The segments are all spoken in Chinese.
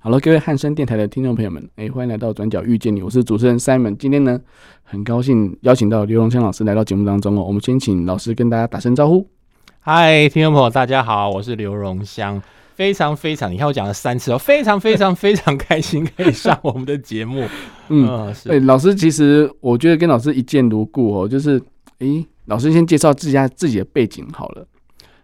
好了，各位汉声电台的听众朋友们，哎，欢迎来到转角遇见你，我是主持人 Simon。今天呢，很高兴邀请到刘荣香老师来到节目当中哦。我们先请老师跟大家打声招呼。嗨，听众朋友，大家好，我是刘荣香，非常非常，你看我讲了三次哦，非常非常非常开心可以上我们的节目。嗯，对，老师其实我觉得跟老师一见如故哦，就是，哎，老师先介绍自家自己的背景好了。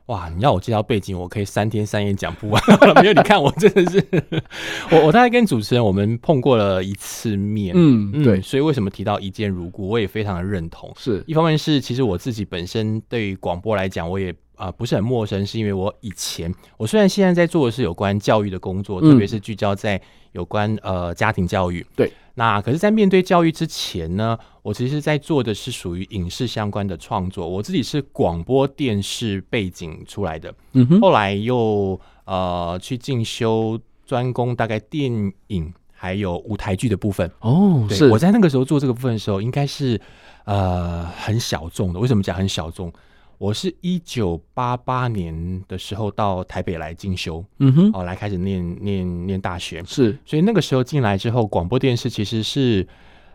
哇！你要我介绍背景，我可以三天三夜讲不完。没有，你看我真的是，我我大概跟主持人我们碰过了一次面，嗯，对，所以为什么提到一见如故，我也非常的认同。是，一方面是其实我自己本身对于广播来讲，我也啊、呃、不是很陌生，是因为我以前我虽然现在在做的是有关教育的工作，特别是聚焦在有关呃家庭教育，对。那可是，在面对教育之前呢，我其实在做的是属于影视相关的创作。我自己是广播电视背景出来的，嗯哼。后来又呃去进修专攻大概电影还有舞台剧的部分。哦，对，是。我在那个时候做这个部分的时候，应该是呃很小众的。为什么讲很小众？我是一九八八年的时候到台北来进修，嗯哼，哦，来开始念念念大学，是，所以那个时候进来之后，广播电视其实是，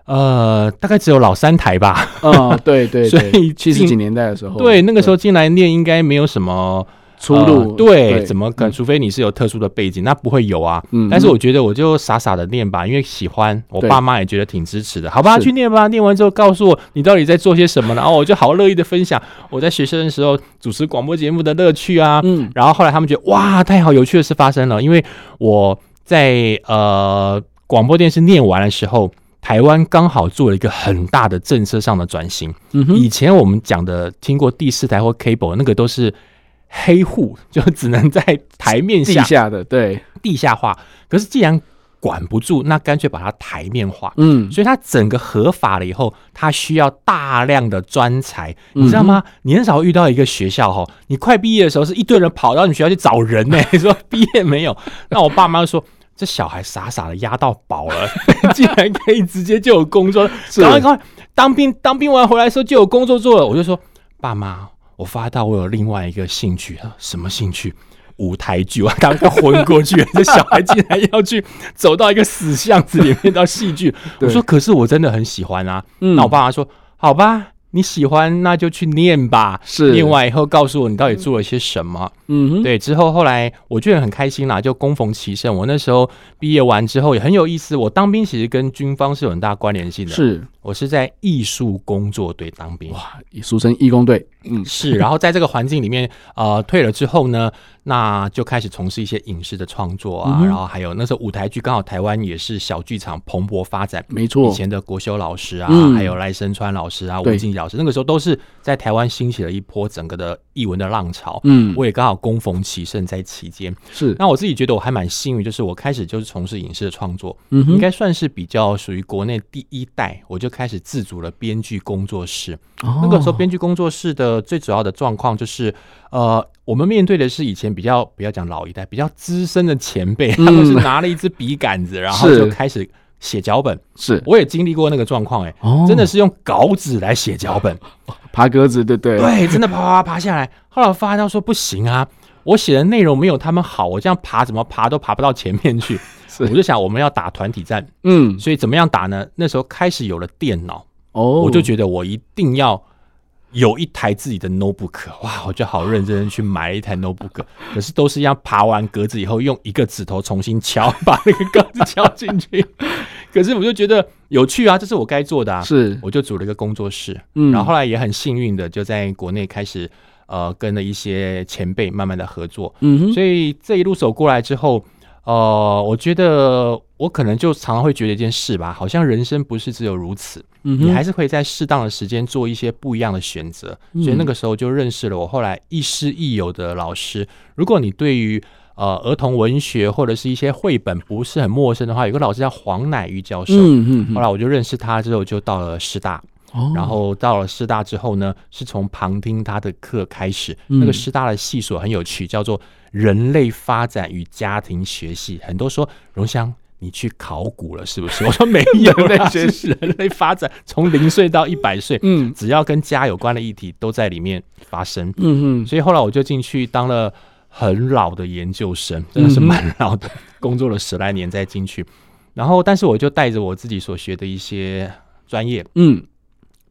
呃，大概只有老三台吧，啊、哦，对对，对，所以七十几年代的时候，对，那个时候进来念应该没有什么。出路、呃、对，对，怎么可能？除非你是有特殊的背景，嗯、那不会有啊。嗯，但是我觉得我就傻傻的念吧，因为喜欢，我爸妈也觉得挺支持的。好吧，去念吧。念完之后告诉我你到底在做些什么，然后我就好乐意的分享 我在学生的时候主持广播节目的乐趣啊。嗯，然后后来他们觉得哇，太好，有趣的事发生了。因为我在呃广播电视念完的时候，台湾刚好做了一个很大的政策上的转型。嗯哼，以前我们讲的听过第四台或 cable 那个都是。黑户 就只能在台面下，地下的，对，地下化。可是既然管不住，那干脆把它台面化。嗯，所以它整个合法了以后，它需要大量的专才，你知道吗？嗯、你很少遇到一个学校哈，你快毕业的时候是一堆人跑到你学校去找人呢、欸，说毕业没有？那我爸妈就说，这小孩傻傻的压到宝了，竟然可以直接就有工作，赶快赶快当兵，当兵完回来的时候就有工作做了。我就说，爸妈。我发到我有另外一个兴趣啊，什么兴趣？舞台剧，我刚刚昏过去，这小孩竟然要去走到一个死巷子里面到戏剧。我说，可是我真的很喜欢啊。嗯，那我爸妈说，好吧。你喜欢那就去念吧，是念完以后告诉我你到底做了些什么。嗯哼，对，之后后来我觉得很开心啦，就恭逢其盛。我那时候毕业完之后也很有意思，我当兵其实跟军方是有很大关联性的。是，我是在艺术工作队当兵，哇，俗称义工队。嗯，是。然后在这个环境里面，呃，退了之后呢，那就开始从事一些影视的创作啊，嗯、然后还有那时候舞台剧刚好台湾也是小剧场蓬勃发展，没错。以前的国修老师啊，嗯、还有赖声川老师啊，吴静老师，那个时候都是在台湾兴起了一波整个的艺文的浪潮。嗯，我也刚好恭逢其盛在其间。是，那我自己觉得我还蛮幸运，就是我开始就是从事影视的创作，嗯，应该算是比较属于国内第一代，我就开始自主了编剧工作室。哦，那个时候编剧工作室的最主要的状况就是，呃，我们面对的是以前比较不要讲老一代，比较资深的前辈，他们是拿了一支笔杆子，然后就开始。写脚本是，我也经历过那个状况，哎，真的是用稿纸来写脚本，爬格子，对对对，真的爬爬爬下来。后来我发现到说不行啊，我写的内容没有他们好，我这样爬怎么爬都爬不到前面去。我就想我们要打团体战，嗯，所以怎么样打呢？那时候开始有了电脑，哦，我就觉得我一定要。有一台自己的 notebook，哇，我就好认真的去买了一台 notebook，可是都是要爬完格子以后，用一个指头重新敲，把那个格子敲进去。可是我就觉得有趣啊，这是我该做的啊，是，我就组了一个工作室，嗯，然后后来也很幸运的就在国内开始呃跟了一些前辈慢慢的合作，嗯哼，所以这一路走过来之后。呃，我觉得我可能就常常会觉得一件事吧，好像人生不是只有如此，嗯，你还是可以在适当的时间做一些不一样的选择。嗯。所以那个时候就认识了我后来亦师亦友的老师。如果你对于呃儿童文学或者是一些绘本不是很陌生的话，有个老师叫黄乃玉教授。嗯嗯。后来我就认识他之后，就到了师大。哦，然后到了师大之后呢，是从旁听他的课开始。嗯、那个师大的系所很有趣，叫做人类发展与家庭学系。很多说荣香，你去考古了是不是？我说没有，人类学系人类发展从零岁到一百岁，嗯，只要跟家有关的议题都在里面发生。嗯嗯，所以后来我就进去当了很老的研究生，真的是蛮老的，嗯、工作了十来年再进去。然后，但是我就带着我自己所学的一些专业，嗯。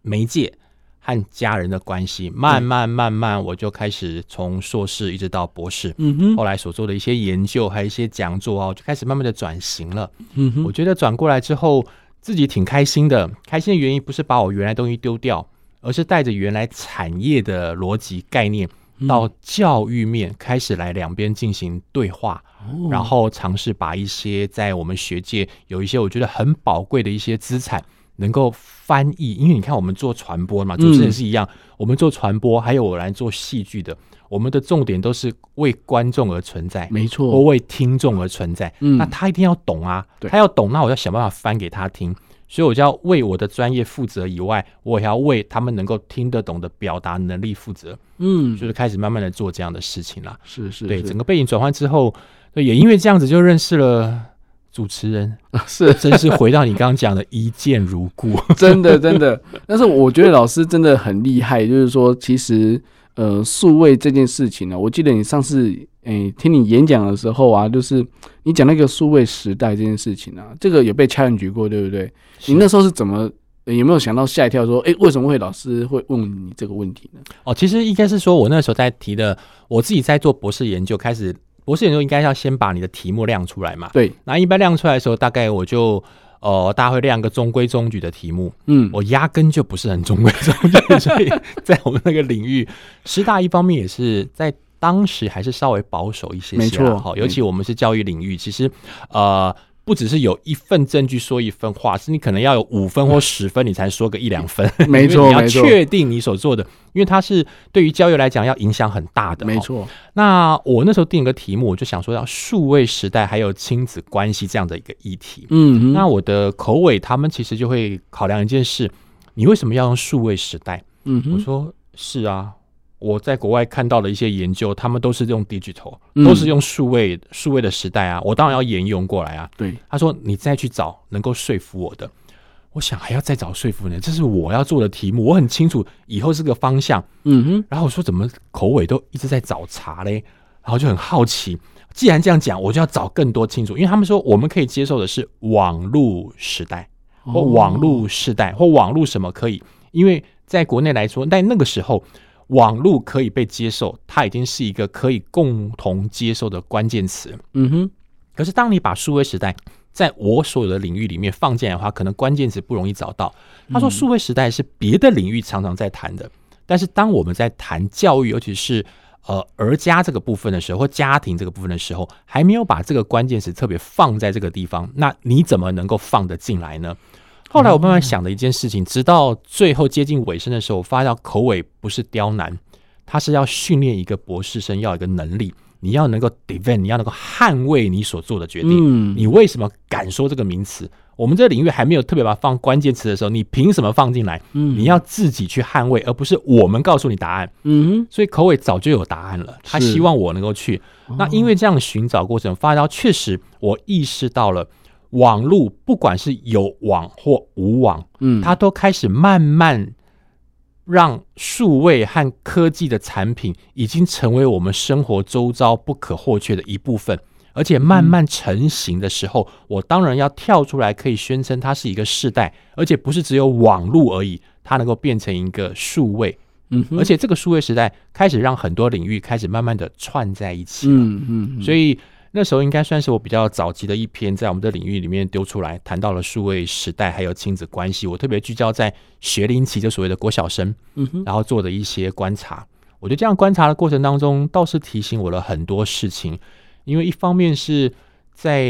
媒介和家人的关系，慢慢慢慢，我就开始从硕士一直到博士，嗯哼，后来所做的一些研究，还有一些讲座啊，我就开始慢慢的转型了。嗯哼，我觉得转过来之后，自己挺开心的。开心的原因不是把我原来东西丢掉，而是带着原来产业的逻辑概念，到教育面开始来两边进行对话，然后尝试把一些在我们学界有一些我觉得很宝贵的一些资产。能够翻译，因为你看，我们做传播嘛，主持人是一样，嗯、我们做传播，还有我来做戏剧的，我们的重点都是为观众而存在，没错，或为听众而存在。嗯，那他一定要懂啊，他要懂，那我要想办法翻给他听，所以我就要为我的专业负责以外，我也要为他们能够听得懂的表达能力负责。嗯，就是开始慢慢的做这样的事情了。是是，是，对，整个背景转换之后，也因为这样子就认识了。主持人 是，真是回到你刚刚讲的一见如故，真的真的。但是我觉得老师真的很厉害，就是说，其实呃，数位这件事情呢，我记得你上次诶、欸、听你演讲的时候啊，就是你讲那个数位时代这件事情啊，这个也被 challenge 过，对不对？你那时候是怎么、呃、有没有想到吓一跳，说诶、欸，为什么会老师会问你这个问题呢？哦，其实应该是说我那时候在提的，我自己在做博士研究开始。博士研究应该要先把你的题目亮出来嘛？对。那一般亮出来的时候，大概我就呃，大家会亮个中规中矩的题目。嗯，我压根就不是很中规中矩，所以在我们那个领域，师大一方面也是在当时还是稍微保守一些些，没错。好，尤其我们是教育领域，其实呃。不只是有一份证据说一份话，是你可能要有五分或十分，你才说个一两分。没错，你要确定你所做的，因为它是对于教育来讲要影响很大的。没错。那我那时候定一个题目，我就想说要数位时代还有亲子关系这样的一个议题。嗯，那我的口尾他们其实就会考量一件事：你为什么要用数位时代？嗯，我说是啊。我在国外看到的一些研究，他们都是用 digital，都是用数位数位的时代啊。我当然要沿用过来啊。对，他说你再去找能够说服我的，我想还要再找说服你，这是我要做的题目，我很清楚以后是个方向。嗯哼。然后我说怎么口尾都一直在找茬嘞？然后就很好奇，既然这样讲，我就要找更多清楚，因为他们说我们可以接受的是网络时代或网络时代或网络什么可以，因为在国内来说，在那个时候。网络可以被接受，它已经是一个可以共同接受的关键词。嗯哼。可是，当你把数位时代在我所有的领域里面放进来的话，可能关键词不容易找到。他说，数位时代是别的领域常常在谈的，嗯、但是当我们在谈教育，尤其是呃儿家这个部分的时候，或家庭这个部分的时候，还没有把这个关键词特别放在这个地方，那你怎么能够放得进来呢？后来我慢慢想的一件事情，直到最后接近尾声的时候，我发现口尾不是刁难，他是要训练一个博士生要一个能力，你要能够 defend，你要能够捍卫你所做的决定。你为什么敢说这个名词？我们这个领域还没有特别把它放关键词的时候，你凭什么放进来？你要自己去捍卫，而不是我们告诉你答案。嗯，所以口尾早就有答案了，他希望我能够去。那因为这样的寻找过程，发现确实我意识到了。网络不管是有网或无网，嗯，它都开始慢慢让数位和科技的产品已经成为我们生活周遭不可或缺的一部分，而且慢慢成型的时候，我当然要跳出来，可以宣称它是一个世代，而且不是只有网络而已，它能够变成一个数位，嗯，而且这个数位时代开始让很多领域开始慢慢的串在一起了，嗯嗯，所以。那时候应该算是我比较早期的一篇，在我们的领域里面丢出来，谈到了数位时代还有亲子关系。我特别聚焦在学龄期，就所谓的国小生，嗯，然后做的一些观察。我觉得这样观察的过程当中，倒是提醒我了很多事情。因为一方面是在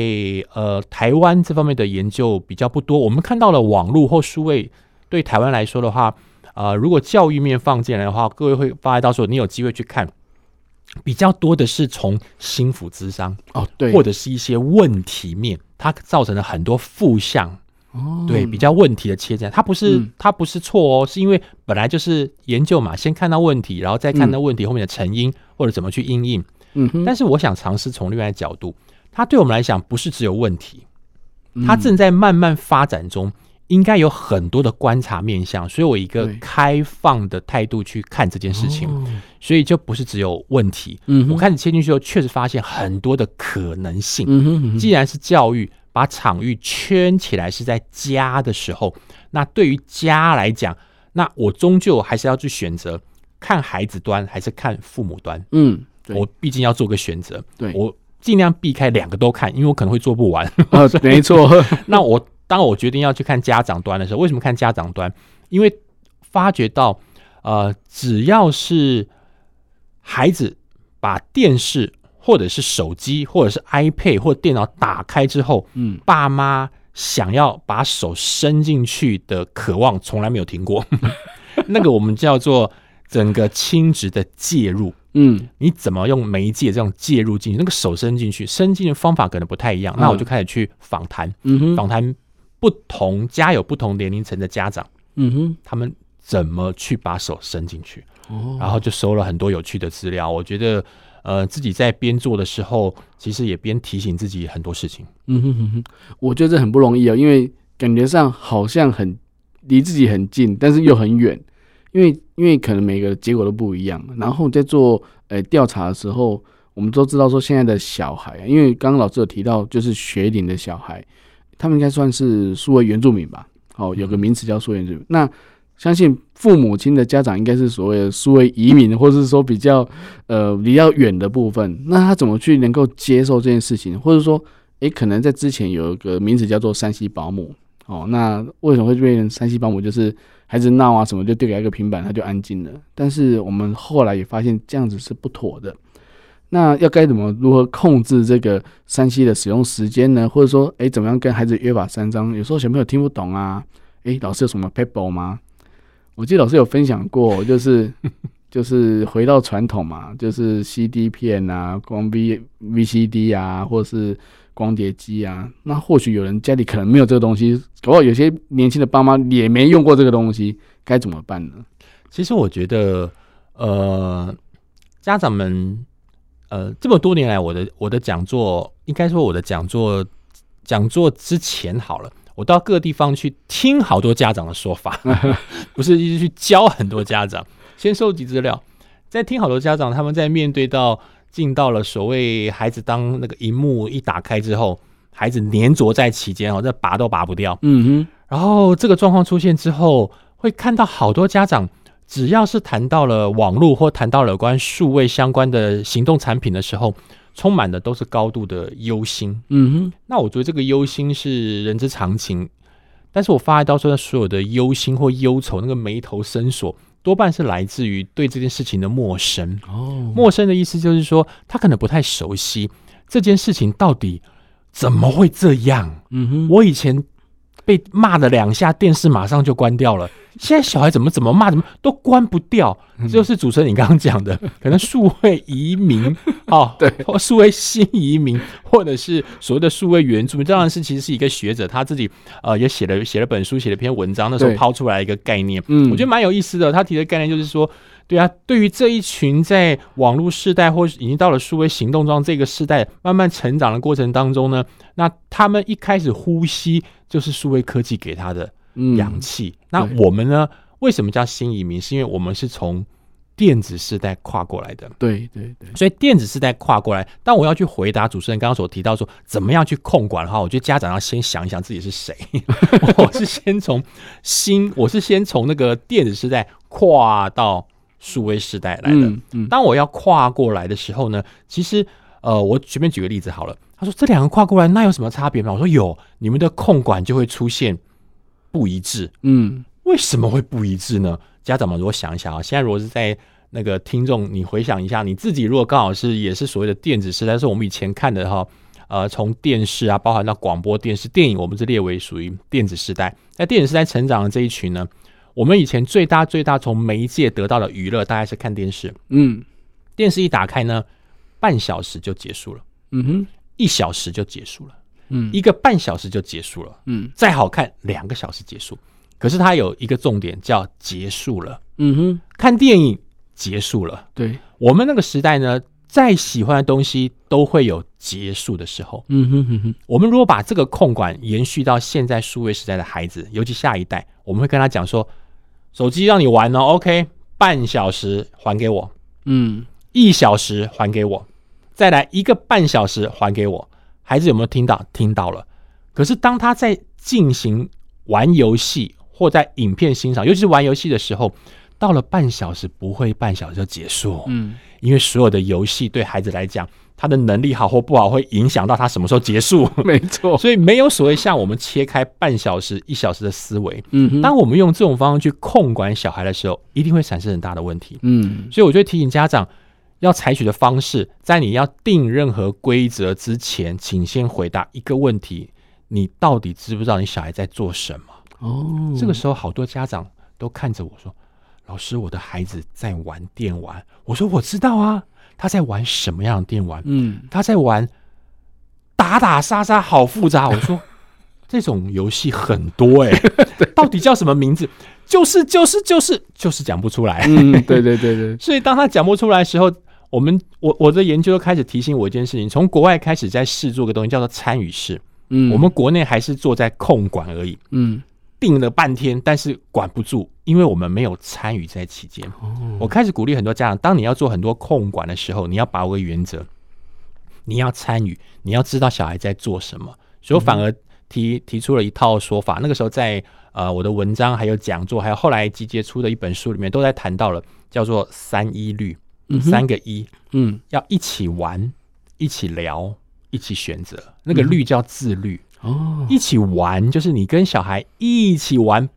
呃台湾这方面的研究比较不多，我们看到了网络或数位对台湾来说的话，呃，如果教育面放进来的话，各位会发现到时候你有机会去看。比较多的是从心腹之伤哦，对，或者是一些问题面，它造成了很多负向哦，对，比较问题的切这样，它不是、嗯、它不是错哦，是因为本来就是研究嘛，先看到问题，然后再看到问题后面的成因、嗯、或者怎么去因应。嗯哼，但是我想尝试从另外一个角度，它对我们来讲不是只有问题，它正在慢慢发展中。应该有很多的观察面向，所以我一个开放的态度去看这件事情，所以就不是只有问题。嗯，我开始切进去后，确实发现很多的可能性。嗯哼，既然是教育，把场域圈起来是在家的时候，那对于家来讲，那我终究还是要去选择看孩子端还是看父母端。嗯，我毕竟要做个选择。对，我尽量避开两个都看，因为我可能会做不完。啊，没错。那我。当我决定要去看家长端的时候，为什么看家长端？因为发觉到，呃，只要是孩子把电视或者是手机或者是 iPad 或者电脑打开之后，嗯，爸妈想要把手伸进去的渴望从来没有停过。那个我们叫做整个亲职的介入。嗯，你怎么用媒介这种介入进去？那个手伸进去，伸进的方法可能不太一样。那我就开始去访谈，嗯哼，访谈。不同家有不同年龄层的家长，嗯哼，他们怎么去把手伸进去？哦，然后就收了很多有趣的资料。我觉得，呃，自己在边做的时候，其实也边提醒自己很多事情。嗯哼哼哼，我觉得这很不容易啊，因为感觉上好像很离自己很近，但是又很远。因为因为可能每个结果都不一样。然后在做呃调查的时候，我们都知道说现在的小孩，因为刚刚老师有提到，就是学龄的小孩。他们应该算是数位原住民吧？哦，有个名词叫数位原住民。那相信父母亲的家长应该是所谓的数位移民，或者是说比较呃比较远的部分。那他怎么去能够接受这件事情？或者说，诶，可能在之前有一个名词叫做山西保姆。哦，那为什么会变成山西保姆？就是孩子闹啊什么，就丢给他一个平板，他就安静了。但是我们后来也发现这样子是不妥的。那要该怎么如何控制这个三 C 的使用时间呢？或者说，哎，怎么样跟孩子约法三章？有时候小朋友听不懂啊，哎，老师有什么 paper 吗？我记得老师有分享过，就是就是回到传统嘛，就是 CD 片啊，光 V VCD 啊，或者是光碟机啊。那或许有人家里可能没有这个东西，搞不好有些年轻的爸妈也没用过这个东西，该怎么办呢？其实我觉得，呃，家长们。呃，这么多年来，我的我的讲座，应该说我的讲座讲座之前好了，我到各个地方去听好多家长的说法，不是一直去教很多家长，先收集资料，再听好多家长他们在面对到进到了所谓孩子当那个荧幕一打开之后，孩子黏着在其间哦，这拔都拔不掉，嗯哼，然后这个状况出现之后，会看到好多家长。只要是谈到了网络或谈到了有关数位相关的行动产品的时候，充满的都是高度的忧心。嗯哼，那我觉得这个忧心是人之常情，但是我发觉到说，所有的忧心或忧愁，那个眉头深锁，多半是来自于对这件事情的陌生。哦，陌生的意思就是说，他可能不太熟悉这件事情到底怎么会这样。嗯哼，我以前被骂了两下，电视马上就关掉了。现在小孩怎么怎么骂，怎么都关不掉，这就是主持人你刚刚讲的，可能数位移民哦，对，或数位新移民，或者是所谓的数位原住民，这样是其实是一个学者他自己呃也写了写了本书，写了篇文章，那时候抛出来一个概念，嗯，我觉得蛮有意思的。他提的概念就是说，对啊，对于这一群在网络世代或已经到了数位行动中这个世代慢慢成长的过程当中呢，那他们一开始呼吸就是数位科技给他的。氧气。那我们呢？为什么叫新移民？是因为我们是从电子时代跨过来的。对对对。所以电子时代跨过来，当我要去回答主持人刚刚所提到说怎么样去控管的话，我觉得家长要先想一想自己是谁。我是先从新，我是先从那个电子时代跨到数位时代来的。嗯嗯。当我要跨过来的时候呢，其实呃，我随便举个例子好了。他说这两个跨过来，那有什么差别吗？我说有，你们的控管就会出现。不一致，嗯，为什么会不一致呢？家长们如果想一想啊，现在如果是在那个听众，你回想一下，你自己如果刚好是也是所谓的电子时代，是我们以前看的哈，呃，从电视啊，包含到广播电视、电影，我们是列为属于电子时代。在电子时代成长的这一群呢，我们以前最大最大从媒介得到的娱乐，大概是看电视，嗯，电视一打开呢，半小时就结束了，嗯哼，一小时就结束了。嗯，一个半小时就结束了，嗯，再好看两个小时结束。可是它有一个重点叫结束了，嗯哼，看电影结束了。对，我们那个时代呢，再喜欢的东西都会有结束的时候。嗯哼哼哼，我们如果把这个控管延续到现在数位时代的孩子，尤其下一代，我们会跟他讲说，手机让你玩哦，OK，半小时还给我，嗯，一小时还给我，再来一个半小时还给我。孩子有没有听到？听到了。可是当他在进行玩游戏，或在影片欣赏，尤其是玩游戏的时候，到了半小时不会半小时就结束，嗯，因为所有的游戏对孩子来讲，他的能力好或不好会影响到他什么时候结束，没错，所以没有所谓像我们切开半小时、一小时的思维，嗯哼，当我们用这种方式去控管小孩的时候，一定会产生很大的问题，嗯，所以我就提醒家长要采取的方式，在你要定任何规则之前，请先回答一个问题：你到底知不知道你小孩在做什么？哦，这个时候好多家长都看着我说：“老师，我的孩子在玩电玩。”我说：“我知道啊，他在玩什么样的电玩？嗯，他在玩打打杀杀，好复杂。”我说：“ 这种游戏很多哎、欸，到底叫什么名字？就是就是就是就是讲不出来。”嗯，对对对对。所以当他讲不出来的时候，我们我我的研究开始提醒我一件事情：从国外开始在试做个东西，叫做参与式。嗯，我们国内还是做在控管而已。嗯。定了半天，但是管不住，因为我们没有参与在期间。我开始鼓励很多家长，当你要做很多控管的时候，你要把握原则，你要参与，你要知道小孩在做什么。所以我反而提提出了一套说法。那个时候在呃我的文章、还有讲座、还有后来集结出的一本书里面，都在谈到了叫做三一律，三个一，嗯，要一起玩，一起聊，一起选择。那个律叫自律。哦，一起玩就是你跟小孩一起玩。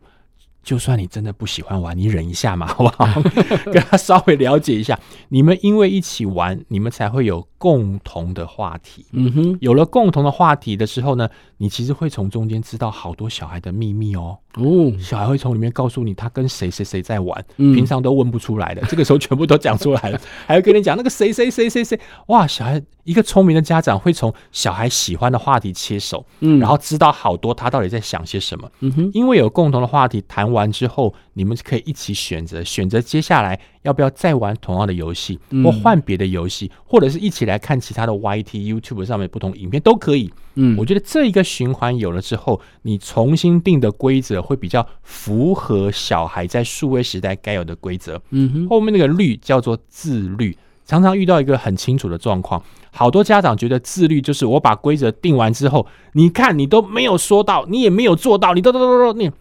就算你真的不喜欢玩，你忍一下嘛，好不好？跟他稍微了解一下，你们因为一起玩，你们才会有共同的话题。嗯哼，有了共同的话题的时候呢，你其实会从中间知道好多小孩的秘密哦。哦，小孩会从里面告诉你他跟谁谁谁在玩，嗯、平常都问不出来的，这个时候全部都讲出来了，还会跟你讲那个谁谁谁谁谁。哇，小孩一个聪明的家长会从小孩喜欢的话题切手，嗯，然后知道好多他到底在想些什么。嗯哼，因为有共同的话题谈完之后，你们可以一起选择，选择接下来要不要再玩同样的游戏，或换别的游戏，或者是一起来看其他的 YT、YouTube 上面不同影片都可以。嗯，我觉得这一个循环有了之后，你重新定的规则会比较符合小孩在数位时代该有的规则。嗯哼，后面那个律叫做自律，常常遇到一个很清楚的状况，好多家长觉得自律就是我把规则定完之后，你看你都没有说到，你也没有做到，你都都都都你。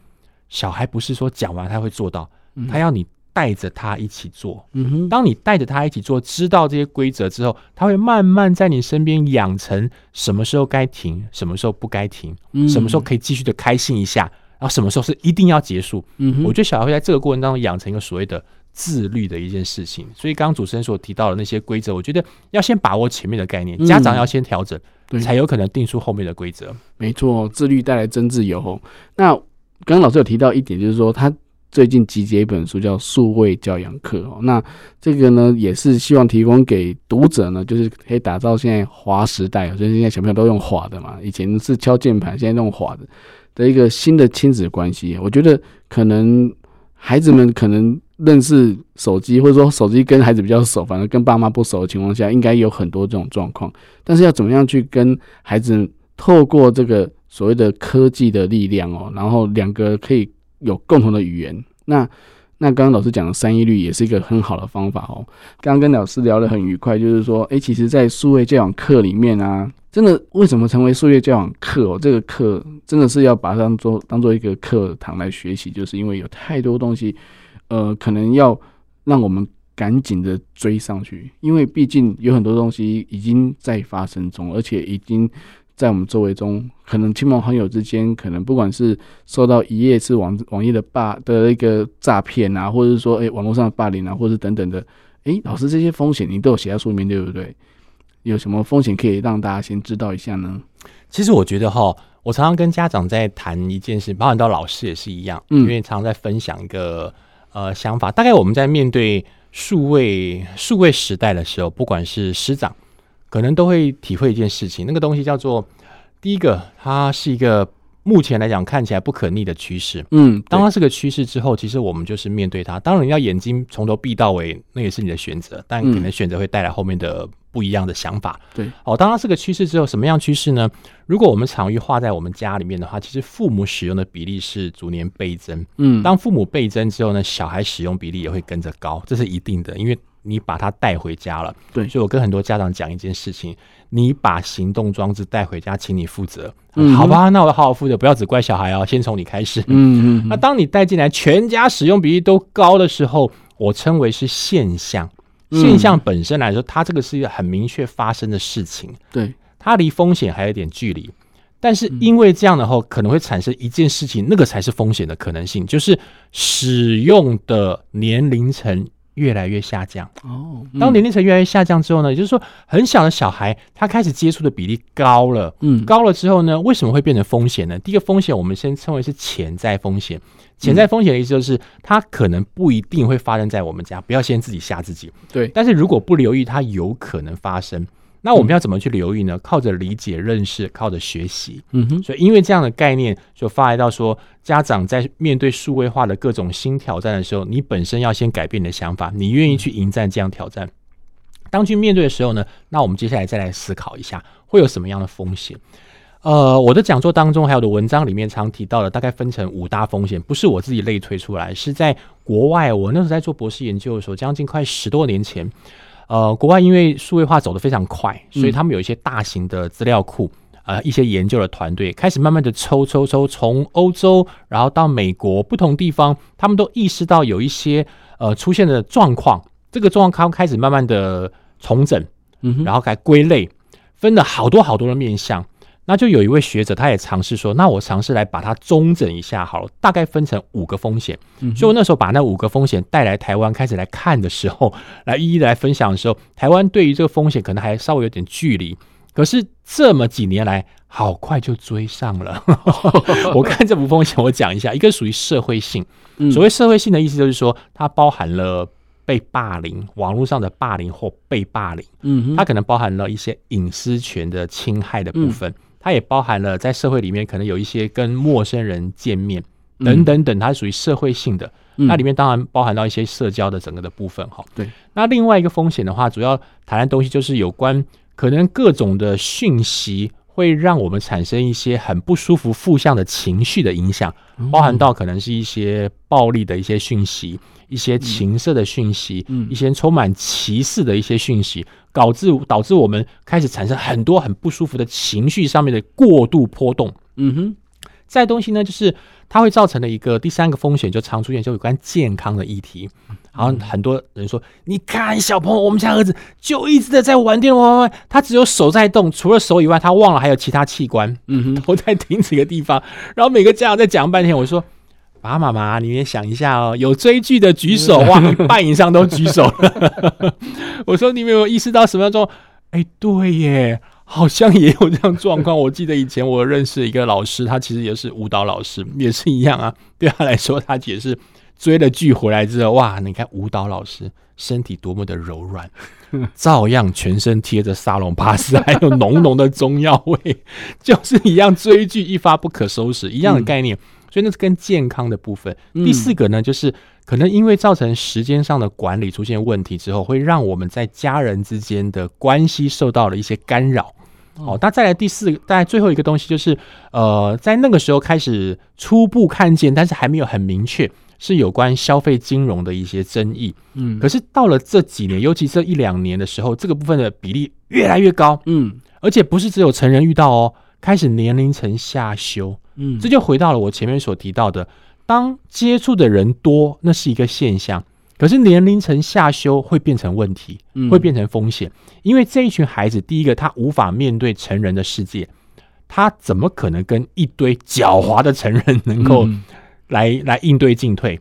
小孩不是说讲完他会做到，他要你带着他一起做。嗯哼，当你带着他一起做，知道这些规则之后，他会慢慢在你身边养成什么时候该停，什么时候不该停，什么时候可以继续的开心一下，然后什么时候是一定要结束。嗯哼，我觉得小孩会在这个过程当中养成一个所谓的自律的一件事情。所以刚刚主持人所提到的那些规则，我觉得要先把握前面的概念，家长要先调整，才有可能定出后面的规则。没错，自律带来真自由。那刚刚老师有提到一点，就是说他最近集结一本书叫《数位教养课》哦。那这个呢，也是希望提供给读者呢，就是可以打造现在滑时代，就是现在小朋友都用滑的嘛，以前是敲键盘，现在用滑的的一个新的亲子关系。我觉得可能孩子们可能认识手机，或者说手机跟孩子比较熟，反正跟爸妈不熟的情况下，应该有很多这种状况。但是要怎么样去跟孩子透过这个？所谓的科技的力量哦，然后两个可以有共同的语言。那那刚刚老师讲的三一律也是一个很好的方法哦。刚刚跟老师聊得很愉快，就是说，诶，其实，在数位教养课里面啊，真的为什么成为数位教养课哦？这个课真的是要把它当做当做一个课堂来学习，就是因为有太多东西，呃，可能要让我们赶紧的追上去，因为毕竟有很多东西已经在发生中，而且已经。在我们周围中，可能亲朋好友之间，可能不管是受到一夜是网网页的霸的一个诈骗啊，或者是说，哎、欸，网络上的霸凌啊，或者是等等的，哎、欸，老师这些风险你都有写在书里面，对不对？有什么风险可以让大家先知道一下呢？其实我觉得哈，我常常跟家长在谈一件事，包含到老师也是一样，嗯，因为常常在分享一个呃想法。大概我们在面对数位数位时代的时候，不管是师长。可能都会体会一件事情，那个东西叫做第一个，它是一个目前来讲看起来不可逆的趋势。嗯，当它是个趋势之后，其实我们就是面对它。当然，要眼睛从头闭到尾，那也是你的选择，但可能选择会带来后面的。不一样的想法，对，哦，当它是个趋势之后，什么样趋势呢？如果我们场域画在我们家里面的话，其实父母使用的比例是逐年倍增。嗯，当父母倍增之后呢，小孩使用比例也会跟着高，这是一定的，因为你把它带回家了。对，所以我跟很多家长讲一件事情：你把行动装置带回家，请你负责。嗯，好吧，那我好好负责，不要只怪小孩哦，先从你开始。嗯嗯。那当你带进来，全家使用比例都高的时候，我称为是现象。现象本身来说，它这个是一个很明确发生的事情，对，它离风险还有点距离，但是因为这样的话，可能会产生一件事情，那个才是风险的可能性，就是使用的年龄层越来越下降。哦，当年龄层越来越下降之后呢，也就是说，很小的小孩他开始接触的比例高了，嗯，高了之后呢，为什么会变成风险呢？第一个风险我们先称为是潜在风险。潜在风险的意思就是，它可能不一定会发生在我们家，不要先自己吓自己。对，但是如果不留意，它有可能发生。那我们要怎么去留意呢？靠着理解、认识，靠着学习。嗯哼。所以，因为这样的概念，就发来到说，家长在面对数位化的各种新挑战的时候，你本身要先改变你的想法，你愿意去迎战这样挑战。当去面对的时候呢，那我们接下来再来思考一下，会有什么样的风险？呃，我的讲座当中还有的文章里面常提到的，大概分成五大风险，不是我自己类推出来，是在国外。我那时候在做博士研究的时候，将近快十多年前，呃，国外因为数位化走得非常快，所以他们有一些大型的资料库，呃，一些研究的团队开始慢慢的抽抽抽，从欧洲然后到美国不同地方，他们都意识到有一些呃出现的状况，这个状况开始慢慢的重整，嗯，然后来归类，分了好多好多的面向。那就有一位学者，他也尝试说，那我尝试来把它中整一下好了，大概分成五个风险。嗯，所以我那时候把那五个风险带来台湾，开始来看的时候，来一一来分享的时候，台湾对于这个风险可能还稍微有点距离，可是这么几年来，好快就追上了。我看这五风险，我讲一下，一个属于社会性。所谓社会性的意思就是说，它包含了被霸凌、网络上的霸凌或被霸凌，嗯，它可能包含了一些隐私权的侵害的部分。它也包含了在社会里面可能有一些跟陌生人见面等等等，它属于社会性的。那里面当然包含到一些社交的整个的部分哈。对。那另外一个风险的话，主要谈的东西就是有关可能各种的讯息会让我们产生一些很不舒服、负向的情绪的影响，包含到可能是一些暴力的一些讯息。一些情色的讯息，嗯，一些充满歧视的一些讯息，导致导致我们开始产生很多很不舒服的情绪上面的过度波动。嗯哼，再东西呢，就是它会造成的一个第三个风险，就常出现就有关健康的议题。然后很多人说，你看小朋友，我们家儿子就一直的在玩电玩玩，他只有手在动，除了手以外，他忘了还有其他器官，嗯哼，都在停止一个地方。然后每个家长在讲半天，我说。爸爸妈妈，你也想一下哦，有追剧的举手，哇，一半以上都举手了。我说你们有没有意识到什么样状况？哎，对耶，好像也有这样状况。我记得以前我认识一个老师，他其实也是舞蹈老师，也是一样啊。对他来说，他也是追了剧回来之后，哇，你看舞蹈老师身体多么的柔软，照样全身贴着沙龙巴斯，还有浓浓的中药味，就是一样追剧一发不可收拾，一样的概念。嗯所以那是跟健康的部分。第四个呢，就是可能因为造成时间上的管理出现问题之后，会让我们在家人之间的关系受到了一些干扰。哦，那再来第四个，大概最后一个东西就是，呃，在那个时候开始初步看见，但是还没有很明确，是有关消费金融的一些争议。嗯，可是到了这几年，尤其这一两年的时候，这个部分的比例越来越高。嗯，而且不是只有成人遇到哦，开始年龄层下修。嗯，这就回到了我前面所提到的，当接触的人多，那是一个现象。可是年龄层下修会变成问题，会变成风险，因为这一群孩子，第一个他无法面对成人的世界，他怎么可能跟一堆狡猾的成人能够来来应对进退？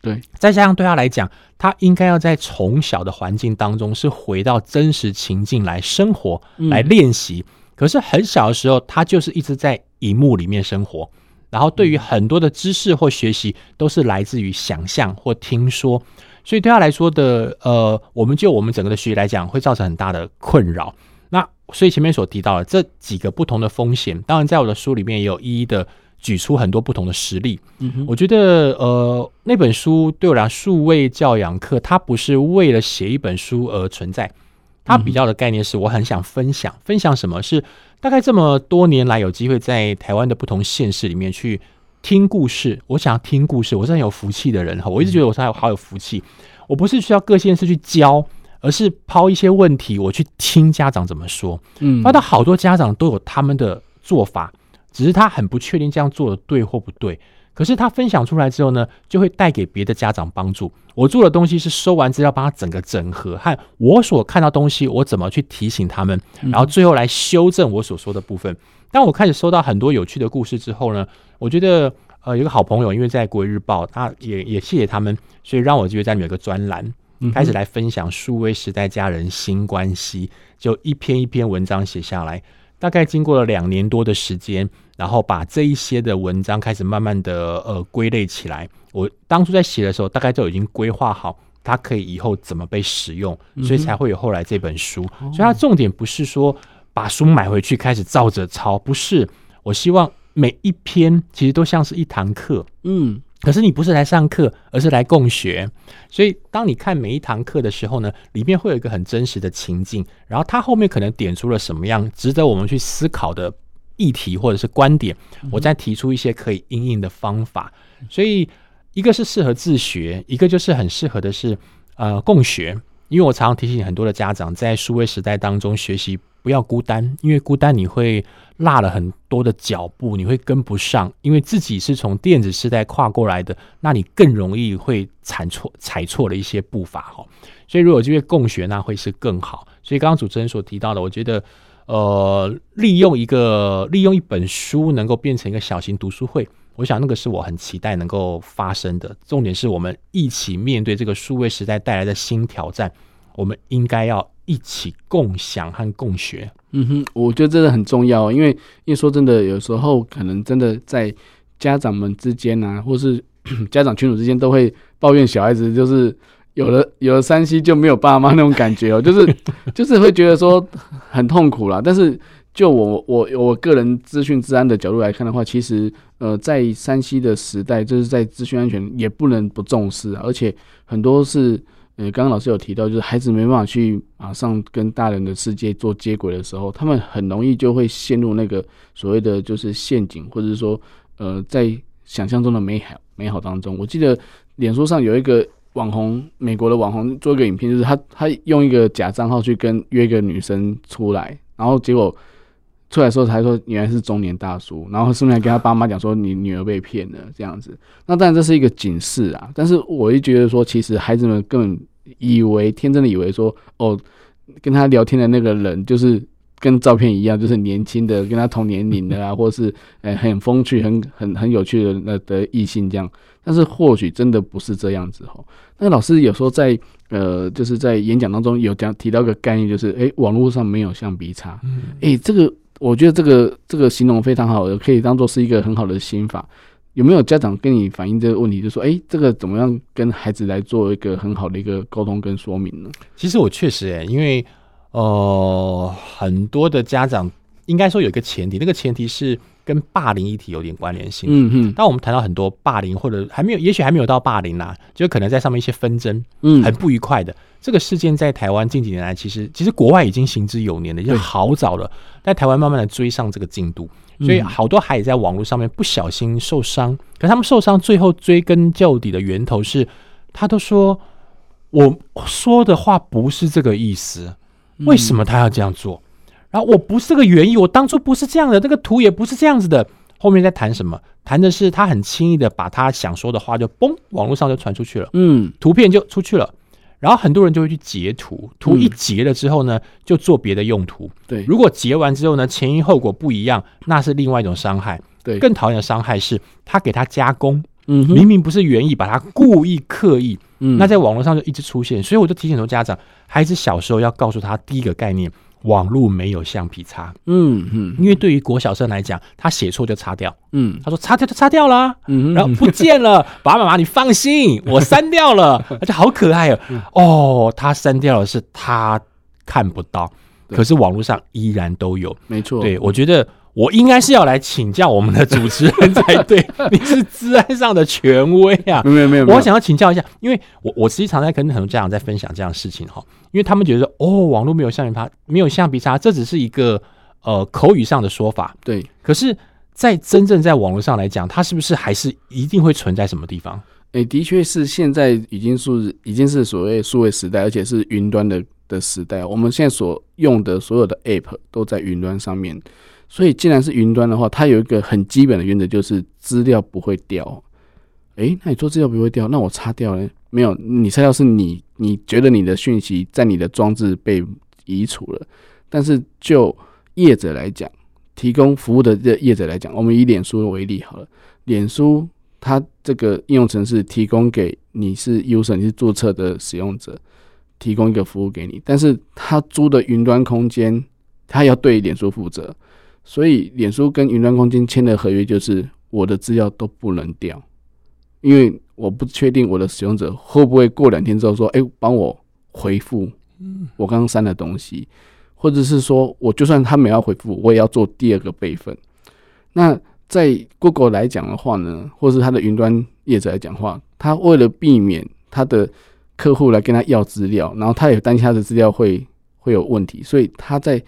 对，再加上对他来讲，他应该要在从小的环境当中是回到真实情境来生活，来练习。可是很小的时候，他就是一直在荧幕里面生活，然后对于很多的知识或学习都是来自于想象或听说，所以对他来说的，呃，我们就我们整个的学习来讲，会造成很大的困扰。那所以前面所提到的这几个不同的风险，当然在我的书里面也有一一的举出很多不同的实例。我觉得呃那本书对我来讲，数位教养课它不是为了写一本书而存在，它比较的概念是我很想分享，分享什么是大概这么多年来有机会在台湾的不同县市里面去听故事，我想要听故事，我是很有福气的人哈，我一直觉得我是好好有福气，我不是需要各县市去教。而是抛一些问题，我去听家长怎么说。嗯，发到好多家长都有他们的做法，只是他很不确定这样做的对或不对。可是他分享出来之后呢，就会带给别的家长帮助。我做的东西是收完资料，帮他整个整合，和我所看到东西，我怎么去提醒他们，然后最后来修正我所说的部分。当我开始收到很多有趣的故事之后呢，我觉得呃，有个好朋友，因为在国语日报，他也也谢谢他们，所以让我就在里面有个专栏。开始来分享数位时代家人新关系，就一篇一篇文章写下来。大概经过了两年多的时间，然后把这一些的文章开始慢慢的呃归类起来。我当初在写的时候，大概就已经规划好它可以以后怎么被使用，所以才会有后来这本书。所以它重点不是说把书买回去开始照着抄，不是。我希望每一篇其实都像是一堂课，嗯。可是你不是来上课，而是来共学。所以当你看每一堂课的时候呢，里面会有一个很真实的情境，然后它后面可能点出了什么样值得我们去思考的议题或者是观点，我再提出一些可以应应的方法。所以一个是适合自学，一个就是很适合的是呃共学。因为我常常提醒很多的家长，在数位时代当中学习。不要孤单，因为孤单你会落了很多的脚步，你会跟不上。因为自己是从电子时代跨过来的，那你更容易会踩错踩错了一些步伐哈。所以如果这边共学，那会是更好。所以刚刚主持人所提到的，我觉得呃，利用一个利用一本书能够变成一个小型读书会，我想那个是我很期待能够发生的。重点是我们一起面对这个数位时代带来的新挑战，我们应该要。一起共享和共学，嗯哼，我觉得这个很重要，因为因为说真的，有时候可能真的在家长们之间啊，或是 家长群组之间，都会抱怨小孩子，就是有了有了山西就没有爸妈那种感觉哦，就是就是会觉得说很痛苦啦。但是就我我我个人资讯治安的角度来看的话，其实呃，在山西的时代，就是在资讯安全也不能不重视，而且很多是。呃，刚刚老师有提到，就是孩子没办法去马上跟大人的世界做接轨的时候，他们很容易就会陷入那个所谓的就是陷阱，或者是说，呃，在想象中的美好美好当中。我记得脸书上有一个网红，美国的网红做一个影片，就是他他用一个假账号去跟约一个女生出来，然后结果出来的时候才说原来是中年大叔，然后顺便跟他爸妈讲说你女儿被骗了这样子。那当然这是一个警示啊，但是我就觉得说，其实孩子们根本。以为天真的以为说哦，跟他聊天的那个人就是跟照片一样，就是年轻的，跟他同年龄的啊，或是呃很风趣、很很很有趣的那的异性这样。但是或许真的不是这样子哦。那老师有时候在呃，就是在演讲当中有讲提到一个概念，就是诶，网络上没有橡皮擦。诶，这个我觉得这个这个形容非常好，可以当做是一个很好的心法。有没有家长跟你反映这个问题，就说：“哎，这个怎么样跟孩子来做一个很好的一个沟通跟说明呢？”其实我确实哎，因为呃，很多的家长应该说有一个前提，那个前提是跟霸凌议题有点关联性。嗯嗯，当我们谈到很多霸凌，或者还没有，也许还没有到霸凌啦，就可能在上面一些纷争，嗯，很不愉快的这个事件，在台湾近几年来，其实其实国外已经行之有年了，已经好早了，在台湾慢慢的追上这个进度。所以好多孩子在网络上面不小心受伤，可是他们受伤最后追根究底的源头是，他都说我说的话不是这个意思，为什么他要这样做？然后我不是这个原意，我当初不是这样的，这个图也不是这样子的。后面在谈什么？谈的是他很轻易的把他想说的话就嘣，网络上就传出去了，嗯，图片就出去了。然后很多人就会去截图，图一截了之后呢，就做别的用途。对，如果截完之后呢，前因后果不一样，那是另外一种伤害。对，更讨厌的伤害是他给他加工，嗯，明明不是原意，把他故意刻意，嗯，那在网络上就一直出现。所以我就提醒很多家长，孩子小时候要告诉他第一个概念。网络没有橡皮擦，嗯嗯，因为对于国小生来讲，他写错就擦掉，嗯，他说擦掉就擦掉啦，嗯，然后不见了，爸爸妈妈你放心，我删掉了，而且好可爱哦，哦，他删掉了是他看不到，可是网络上依然都有。没错，对，我觉得我应该是要来请教我们的主持人才对，你是资安上的权威啊。没有没有，我想要请教一下，因为我我实际常在跟很多家长在分享这样的事情哈，因为他们觉得哦，网络没有橡皮擦，没有橡皮擦，这只是一个呃口语上的说法。对，可是，在真正在网络上来讲，它是不是还是一定会存在什么地方？诶，的确是，现在已经是已经是所谓数位时代，而且是云端的的时代。我们现在所用的所有的 App 都在云端上面，所以既然是云端的话，它有一个很基本的原则，就是资料不会掉。诶，那你做资料不会掉，那我擦掉了没有？你擦掉是你你觉得你的讯息在你的装置被移除了，但是就业者来讲，提供服务的这业者来讲，我们以脸书为例好了，脸书。它这个应用程式提供给你是 user，你是注册的使用者，提供一个服务给你。但是他租的云端空间，他要对脸书负责，所以脸书跟云端空间签的合约就是我的资料都不能掉，因为我不确定我的使用者会不会过两天之后说，哎、欸，帮我回复我刚刚删的东西，或者是说我就算他没有回复，我也要做第二个备份。那在 Google 来讲的话呢，或是他的云端业者来讲的话，他为了避免他的客户来跟他要资料，然后他也担心他的资料会会有问题，所以他在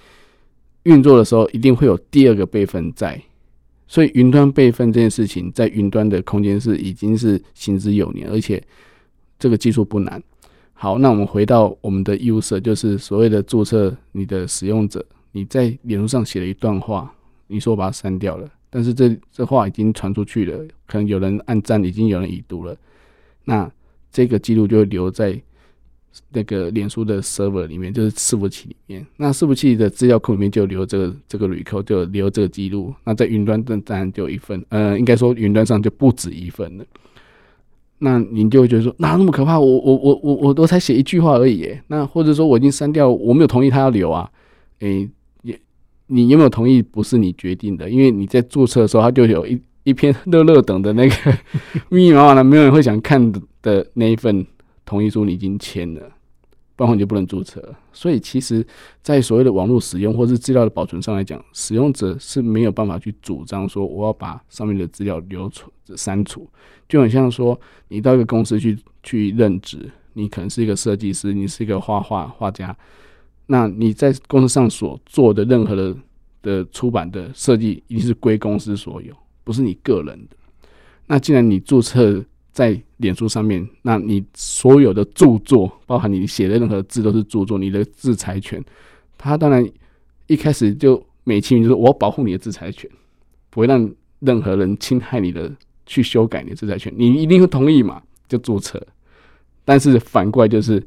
运作的时候一定会有第二个备份在。所以云端备份这件事情，在云端的空间是已经是行之有年，而且这个技术不难。好，那我们回到我们的 user，就是所谓的注册你的使用者，你在脸书上写了一段话，你说我把它删掉了。但是这这话已经传出去了，可能有人按赞，已经有人已读了。那这个记录就会留在那个脸书的 server 里面，就是伺服器里面。那伺服器的资料库里面就留这个这个 record，就留这个记录。那在云端当然就有一份，呃，应该说云端上就不止一份了。那您就会觉得说，哪那么可怕？我我我我我我才写一句话而已耶。那或者说我已经删掉，我没有同意他要留啊，诶、欸。你有没有同意？不是你决定的，因为你在注册的时候，他就有一一篇乐乐等的那个 密密麻麻的，没有人会想看的那一份同意书，你已经签了，不然你就不能注册。所以，其实，在所谓的网络使用或是资料的保存上来讲，使用者是没有办法去主张说我要把上面的资料留存、删除，就很像说你到一个公司去去任职，你可能是一个设计师，你是一个画画画家。那你在公司上所做的任何的的出版的设计，一定是归公司所有，不是你个人的。那既然你注册在脸书上面，那你所有的著作，包含你写的任何字都是著作，你的制裁权，他当然一开始就美其名就是我要保护你的制裁权，不会让任何人侵害你的去修改你的制裁权，你一定会同意嘛，就注册。但是反过来就是，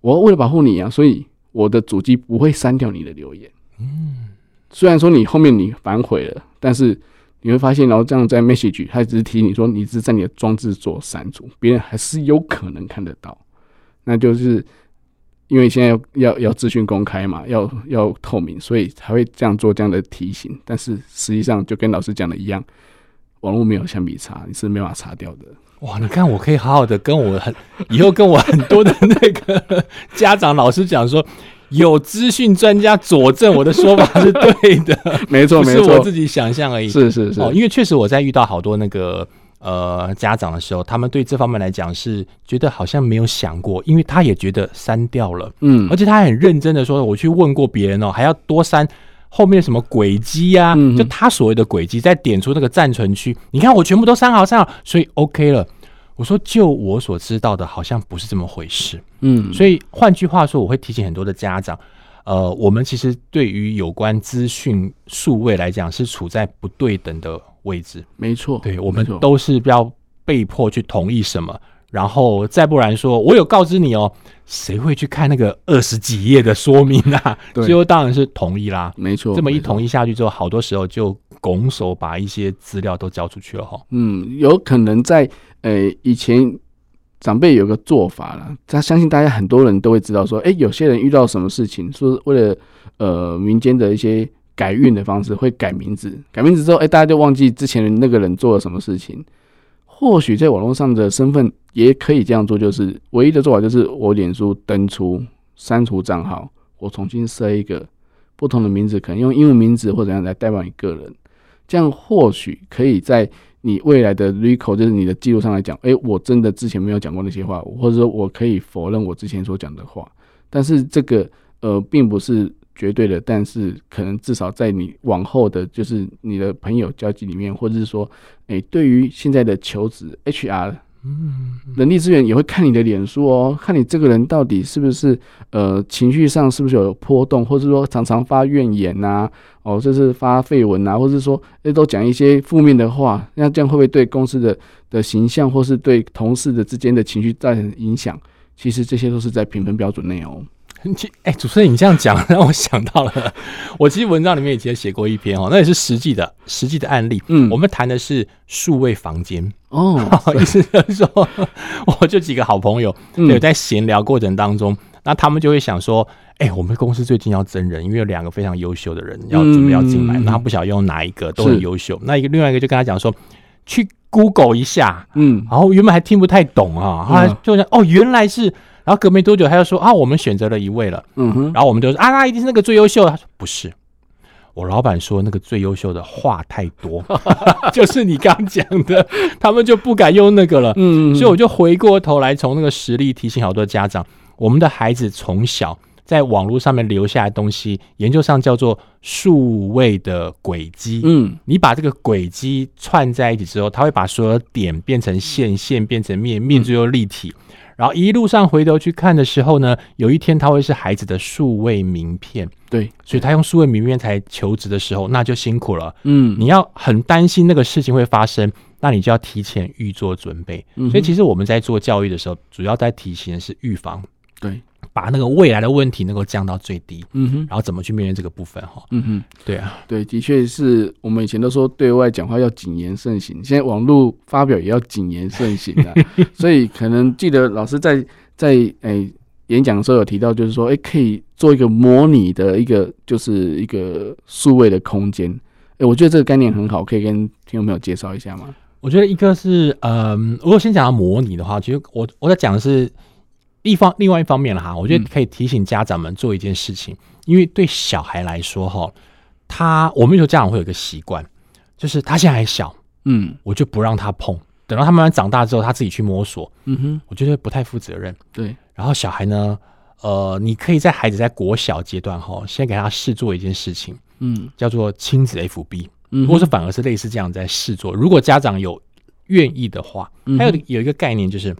我为了保护你啊，所以。我的主机不会删掉你的留言，嗯，虽然说你后面你反悔了，但是你会发现，然后这样在 message，他只是提醒你说你是在你的装置做删除，别人还是有可能看得到。那就是因为现在要要要资讯公开嘛，要要透明，所以才会这样做这样的提醒。但是实际上就跟老师讲的一样，网络没有橡皮擦，你是没法擦掉的。哇，你看，我可以好好的跟我很以后跟我很多的那个 家长老师讲说，有资讯专家佐证我的说法是对的，没错，没错，是我自己想象而已。是是是，哦，因为确实我在遇到好多那个呃家长的时候，他们对这方面来讲是觉得好像没有想过，因为他也觉得删掉了，嗯，而且他很认真的说，我去问过别人哦，还要多删。后面什么轨迹呀？就他所谓的轨迹，再点出那个暂存区，你看我全部都删好删好，所以 OK 了。我说，就我所知道的，好像不是这么回事。嗯，所以换句话说，我会提醒很多的家长，呃，我们其实对于有关资讯数位来讲，是处在不对等的位置。没错，对，我们都是要被迫去同意什么。然后再不然说，我有告知你哦，谁会去看那个二十几页的说明啊？最后当然是同意啦，没错。这么一同意下去之后，好多时候就拱手把一些资料都交出去了哈。嗯，有可能在呃以前长辈有个做法了，他相信大家很多人都会知道说，哎，有些人遇到什么事情，说为了呃民间的一些改运的方式，会改名字，改名字之后，哎，大家就忘记之前那个人做了什么事情。或许在网络上的身份也可以这样做，就是唯一的做法就是我脸书登出删除账号，我重新设一个不同的名字，可能用英文名字或怎样来代表你个人，这样或许可以在你未来的 recall，就是你的记录上来讲，诶，我真的之前没有讲过那些话，或者说我可以否认我之前所讲的话，但是这个呃并不是绝对的，但是可能至少在你往后的就是你的朋友交际里面，或者是说，诶，对于现在的求职 HR。嗯，人力资源也会看你的脸书哦，看你这个人到底是不是呃情绪上是不是有波动，或者说常常发怨言呐、啊，哦，就是发绯闻呐，或者说诶都讲一些负面的话，那这样会不会对公司的的形象，或是对同事的之间的情绪造成影响？其实这些都是在评分标准内哦。哎、欸，主持人，你这样讲让我想到了，我其实文章里面以前写过一篇哦，那也是实际的实际的案例。嗯，我们谈的是数位房间哦，意思就是说，我就几个好朋友有在闲聊过程当中，嗯、那他们就会想说，哎、欸，我们公司最近要增人，因为有两个非常优秀的人要准备要进来，那、不晓得用哪一个，都很优秀。那一个另外一个就跟他讲说，去 Google 一下，嗯，然后原本还听不太懂啊，后来就讲哦，原来是。然后隔没多久，他就说啊，我们选择了一位了。嗯哼。然后我们就说啊，那一定是那个最优秀的。他说不是，我老板说那个最优秀的话太多，就是你刚讲的，他们就不敢用那个了。嗯。所以我就回过头来，从那个实例提醒好多家长，我们的孩子从小在网络上面留下来的东西，研究上叫做数位的轨迹。嗯。你把这个轨迹串在一起之后，他会把所有点变成线，线变成面，面最后立体。然后一路上回头去看的时候呢，有一天他会是孩子的数位名片，对，所以他用数位名片才求职的时候，那就辛苦了。嗯，你要很担心那个事情会发生，那你就要提前预做准备。嗯，所以其实我们在做教育的时候，主要在提醒的是预防。对。把那个未来的问题能够降到最低，嗯哼，然后怎么去面对这个部分哈，嗯哼，对啊，对，的确是我们以前都说对外讲话要谨言慎行，现在网络发表也要谨言慎行啊，所以可能记得老师在在诶、欸、演讲的时候有提到，就是说诶、欸、可以做一个模拟的一个就是一个数位的空间，诶、欸，我觉得这个概念很好，可以跟听众朋友介绍一下吗？我觉得一个是嗯，如果先讲到模拟的话，其实我我在讲的是。一方另外一方面了哈，我觉得可以提醒家长们做一件事情，嗯、因为对小孩来说哈，他我们有家长会有一个习惯，就是他现在还小，嗯，我就不让他碰，等到他慢慢长大之后，他自己去摸索，嗯哼，我觉得不太负责任。对，然后小孩呢，呃，你可以在孩子在国小阶段哈，先给他试做一件事情，嗯，叫做亲子 FB，嗯，或者反而是类似这样在试做，如果家长有愿意的话，还有有一个概念就是。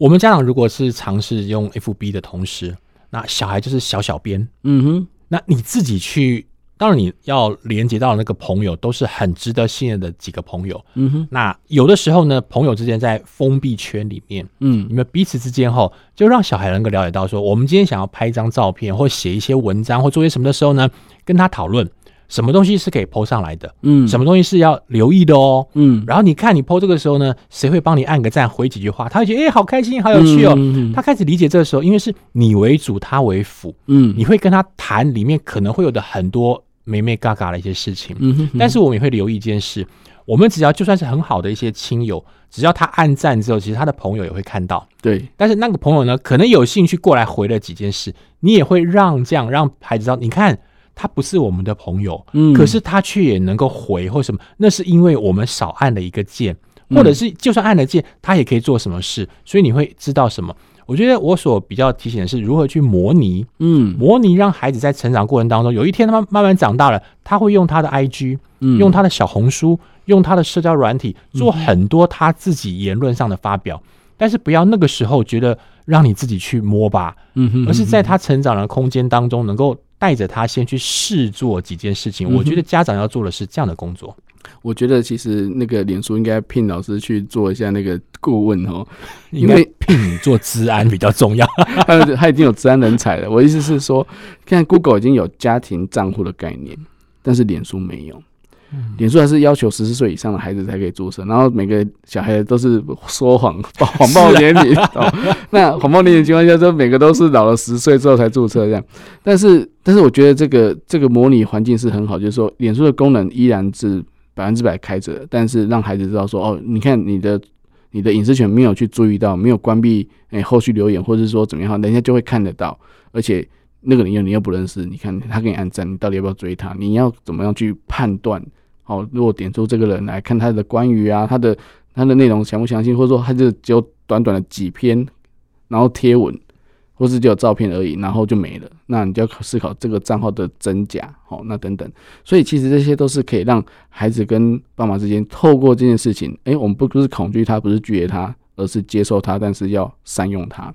我们家长如果是尝试用 FB 的同时，那小孩就是小小编，嗯哼，那你自己去，当然你要连接到那个朋友都是很值得信任的几个朋友，嗯哼，那有的时候呢，朋友之间在封闭圈里面，嗯，你们彼此之间哈，就让小孩能够了解到说，我们今天想要拍一张照片，或写一些文章，或做些什么的时候呢，跟他讨论。什么东西是可以 po 上来的？嗯，什么东西是要留意的哦？嗯，然后你看你 po 这个时候呢，谁会帮你按个赞，回几句话？他会觉得哎、欸，好开心，好有趣哦。嗯、他开始理解这个时候，因为是你为主，他为辅。嗯，你会跟他谈里面可能会有的很多眉眉嘎嘎的一些事情。嗯哼哼，但是我们也会留意一件事，我们只要就算是很好的一些亲友，只要他按赞之后，其实他的朋友也会看到。对，但是那个朋友呢，可能有兴趣过来回了几件事，你也会让这样让孩子知道，你看。他不是我们的朋友，嗯，可是他却也能够回或什么，那是因为我们少按了一个键，或者是就算按了键，他也可以做什么事，所以你会知道什么。我觉得我所比较提醒的是如何去模拟，嗯，模拟让孩子在成长过程当中，有一天他慢慢慢长大了，他会用他的 IG，嗯，用他的小红书，用他的社交软体做很多他自己言论上的发表，但是不要那个时候觉得让你自己去摸吧，嗯哼，而是在他成长的空间当中能够。带着他先去试做几件事情，嗯、我觉得家长要做的是这样的工作。我觉得其实那个脸书应该聘老师去做一下那个顾问哦，因为聘你做治安比较重要。他他已经有治安人才了。我意思是说，现在 Google 已经有家庭账户的概念，但是脸书没有。脸书还是要求十四岁以上的孩子才可以注册，然后每个小孩都是说谎、谎报年龄。那谎报年龄情况下，就每个都是老了十岁之后才注册这样。但是，但是我觉得这个这个模拟环境是很好，就是说，脸书的功能依然是百分之百开着，但是让孩子知道说，哦，你看你的你的隐私权没有去注意到，没有关闭，哎，后续留言或者是说怎么样，人家就会看得到，而且那个人又你又不认识，你看他给你按赞，你到底要不要追他？你要怎么样去判断？好，如果点出这个人来看他的关于啊，他的他的内容详不详细，或者说他就只有短短的几篇，然后贴文，或是只有照片而已，然后就没了，那你就要思考这个账号的真假，好，那等等。所以其实这些都是可以让孩子跟爸妈之间透过这件事情，诶，我们不不是恐惧他，不是拒绝他。而是接受他，但是要善用他。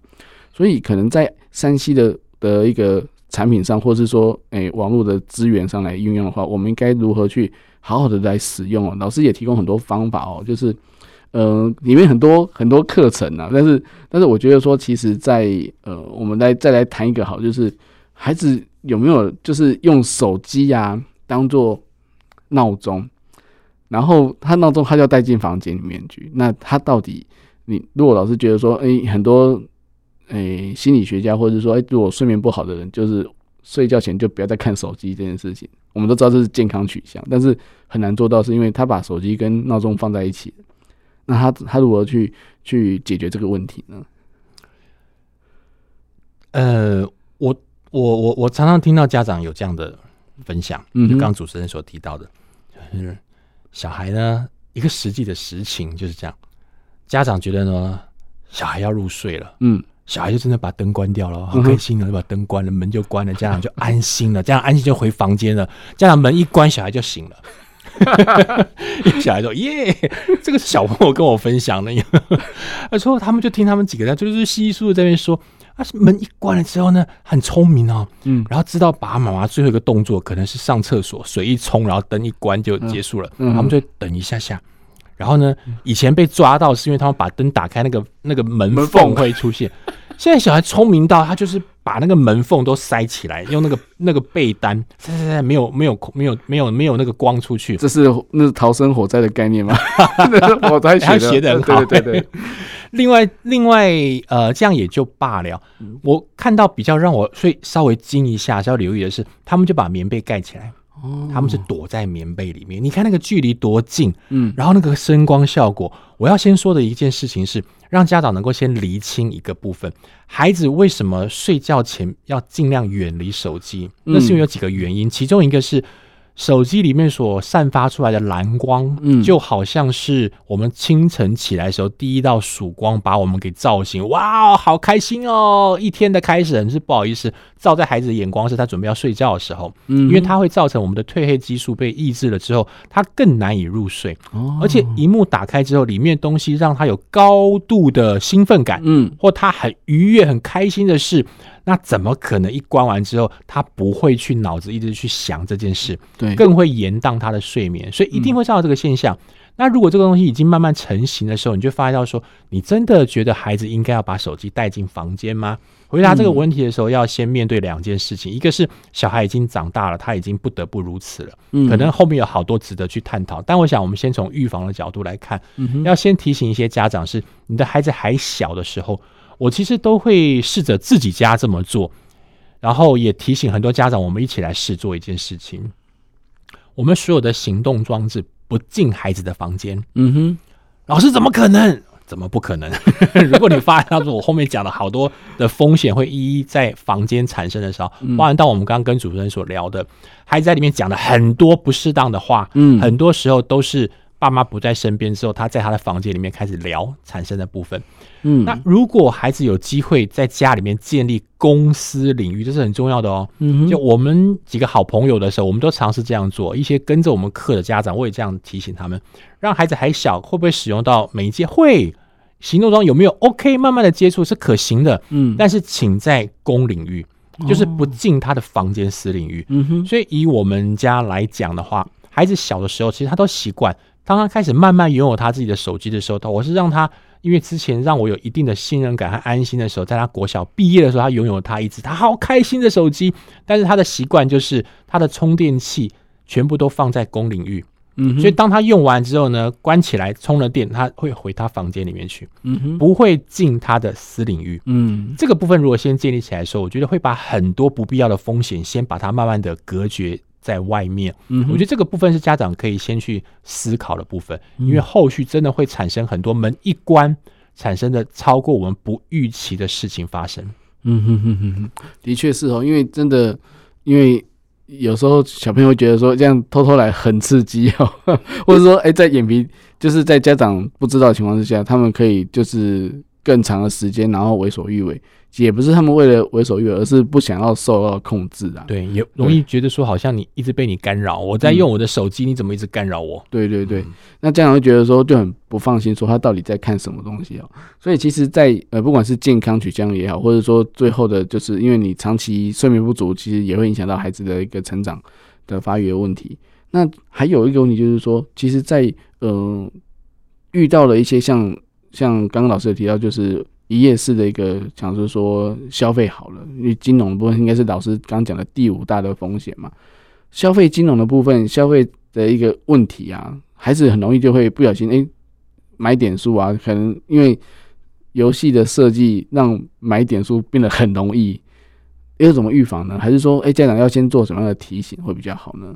所以可能在山西的的一个产品上，或是说，诶、网络的资源上来运用的话，我们应该如何去好好的来使用哦？老师也提供很多方法哦，就是，嗯、里面很多很多课程啊。但是，但是我觉得说，其实在，呃，我们来再来谈一个好，就是孩子有没有就是用手机呀、当做闹钟，然后他闹钟他就要带进房间里面去，那他到底？你如果老师觉得说，哎、很多，哎、欸，心理学家或者说，哎、欸，如果睡眠不好的人，就是睡觉前就不要再看手机这件事情，我们都知道这是健康取向，但是很难做到，是因为他把手机跟闹钟放在一起，那他他如何去去解决这个问题呢？呃，我我我我常常听到家长有这样的分享，嗯，就刚刚主持人所提到的，就是小孩呢，一个实际的实情就是这样。家长觉得呢，小孩要入睡了，嗯，小孩就真的把灯关掉了，好开心了，就把灯关了，门就关了，家长就安心了，家长安心就回房间了。家长门一关，小孩就醒了。小孩说：“耶，这个是小朋友跟我分享的。”他说：“他们就听他们几个在就是稀稀疏疏在那边说，啊，门一关了之后呢，很聪明哦，嗯，然后知道爸爸妈妈最后一个动作可能是上厕所，水一冲，然后灯一关就结束了，他们就等一下下。”然后呢，以前被抓到是因为他们把灯打开，那个那个门缝会出现。现在小孩聪明到他就是把那个门缝都塞起来，用那个 那个被单塞塞塞，没有没有没有没有没有那个光出去。这是那是逃生火灾的概念吗？火灾他写的。对对对。另外另外呃，这样也就罢了。我看到比较让我所以稍微惊一下，需要留意的是，他们就把棉被盖起来。他们是躲在棉被里面，你看那个距离多近，嗯，然后那个声光效果。我要先说的一件事情是，让家长能够先厘清一个部分：孩子为什么睡觉前要尽量远离手机？那是因为有几个原因，其中一个是。手机里面所散发出来的蓝光，嗯，就好像是我们清晨起来的时候第一道曙光，把我们给照醒。哇，好开心哦！一天的开始，很是不好意思，照在孩子的眼光是他准备要睡觉的时候，嗯，因为它会造成我们的褪黑激素被抑制了之后，他更难以入睡。哦，而且荧幕打开之后，里面东西让他有高度的兴奋感，嗯，或他很愉悦、很开心的事。那怎么可能一关完之后，他不会去脑子一直去想这件事？对，更会延宕他的睡眠，所以一定会造成这个现象。嗯、那如果这个东西已经慢慢成型的时候，你就发现到说，你真的觉得孩子应该要把手机带进房间吗？回答这个问题的时候，要先面对两件事情，嗯、一个是小孩已经长大了，他已经不得不如此了，嗯，可能后面有好多值得去探讨。但我想，我们先从预防的角度来看，嗯，要先提醒一些家长是，你的孩子还小的时候。我其实都会试着自己家这么做，然后也提醒很多家长，我们一起来试做一件事情。我们所有的行动装置不进孩子的房间。嗯哼，老师怎么可能？怎么不可能？如果你发现，说我后面讲了好多的风险会一一在房间产生的时候，包含到我们刚刚跟主持人所聊的，孩子在里面讲了很多不适当的话，嗯，很多时候都是。爸妈不在身边之后，他在他的房间里面开始聊产生的部分。嗯，那如果孩子有机会在家里面建立公司领域，这是很重要的哦。嗯，就我们几个好朋友的时候，我们都尝试这样做。一些跟着我们课的家长，我也这样提醒他们：让孩子还小，会不会使用到媒介？会。行动中有没有？OK，慢慢的接触是可行的。嗯，但是请在公领域，就是不进他的房间私领域。嗯哼。所以以我们家来讲的话，孩子小的时候，其实他都习惯。当他开始慢慢拥有他自己的手机的时候，我是让他，因为之前让我有一定的信任感和安心的时候，在他国小毕业的时候，他拥有他一只他好开心的手机。但是他的习惯就是他的充电器全部都放在公领域，嗯，所以当他用完之后呢，关起来充了电，他会回他房间里面去，嗯哼，不会进他的私领域，嗯，这个部分如果先建立起来的时候，我觉得会把很多不必要的风险先把它慢慢的隔绝。在外面，嗯，我觉得这个部分是家长可以先去思考的部分，因为后续真的会产生很多门一关产生的超过我们不预期的事情发生。嗯哼哼哼哼，的确是哦，因为真的，因为有时候小朋友会觉得说这样偷偷来很刺激哦，或者说哎，在眼皮就是在家长不知道的情况之下，他们可以就是更长的时间，然后为所欲为。也不是他们为了为所欲为，而是不想要受到控制啊。对，也容易觉得说好像你一直被你干扰，我在用我的手机，你怎么一直干扰我？对对对，那家长会觉得说就很不放心，说他到底在看什么东西哦。所以其实在，在呃，不管是健康取向也好，或者说最后的，就是因为你长期睡眠不足，其实也会影响到孩子的一个成长的发育的问题。那还有一个问题就是说，其实在，在呃遇到了一些像像刚刚老师有提到，就是。一页式的一个，想是说消费好了，因为金融部分应该是老师刚讲的第五大的风险嘛。消费金融的部分，消费的一个问题啊，孩子很容易就会不小心哎、买点数啊，可能因为游戏的设计让买点数变得很容易，要怎么预防呢？还是说哎、家长要先做什么样的提醒会比较好呢？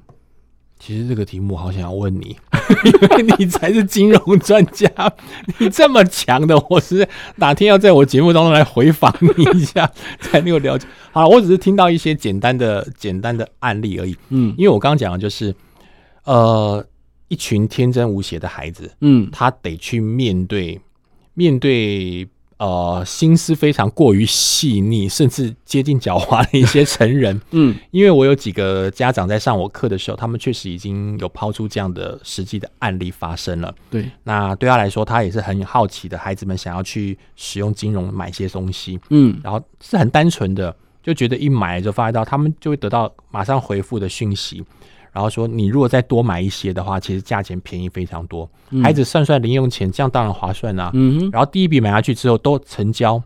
其实这个题目好想要问你，因 为你才是金融专家，你这么强的，我是哪天要在我节目当中来回访你一下，才能够了解。好，我只是听到一些简单的、简单的案例而已。嗯，因为我刚刚讲的就是，呃，一群天真无邪的孩子，嗯，他得去面对，面对。呃，心思非常过于细腻，甚至接近狡猾的一些成人，嗯，因为我有几个家长在上我课的时候，他们确实已经有抛出这样的实际的案例发生了。对，那对他来说，他也是很好奇的，孩子们想要去使用金融买些东西，嗯，然后是很单纯的，就觉得一买就发现到，他们就会得到马上回复的讯息。然后说，你如果再多买一些的话，其实价钱便宜非常多。嗯、孩子算算零用钱，这样当然划算啊。然后第一笔买下去之后都成交，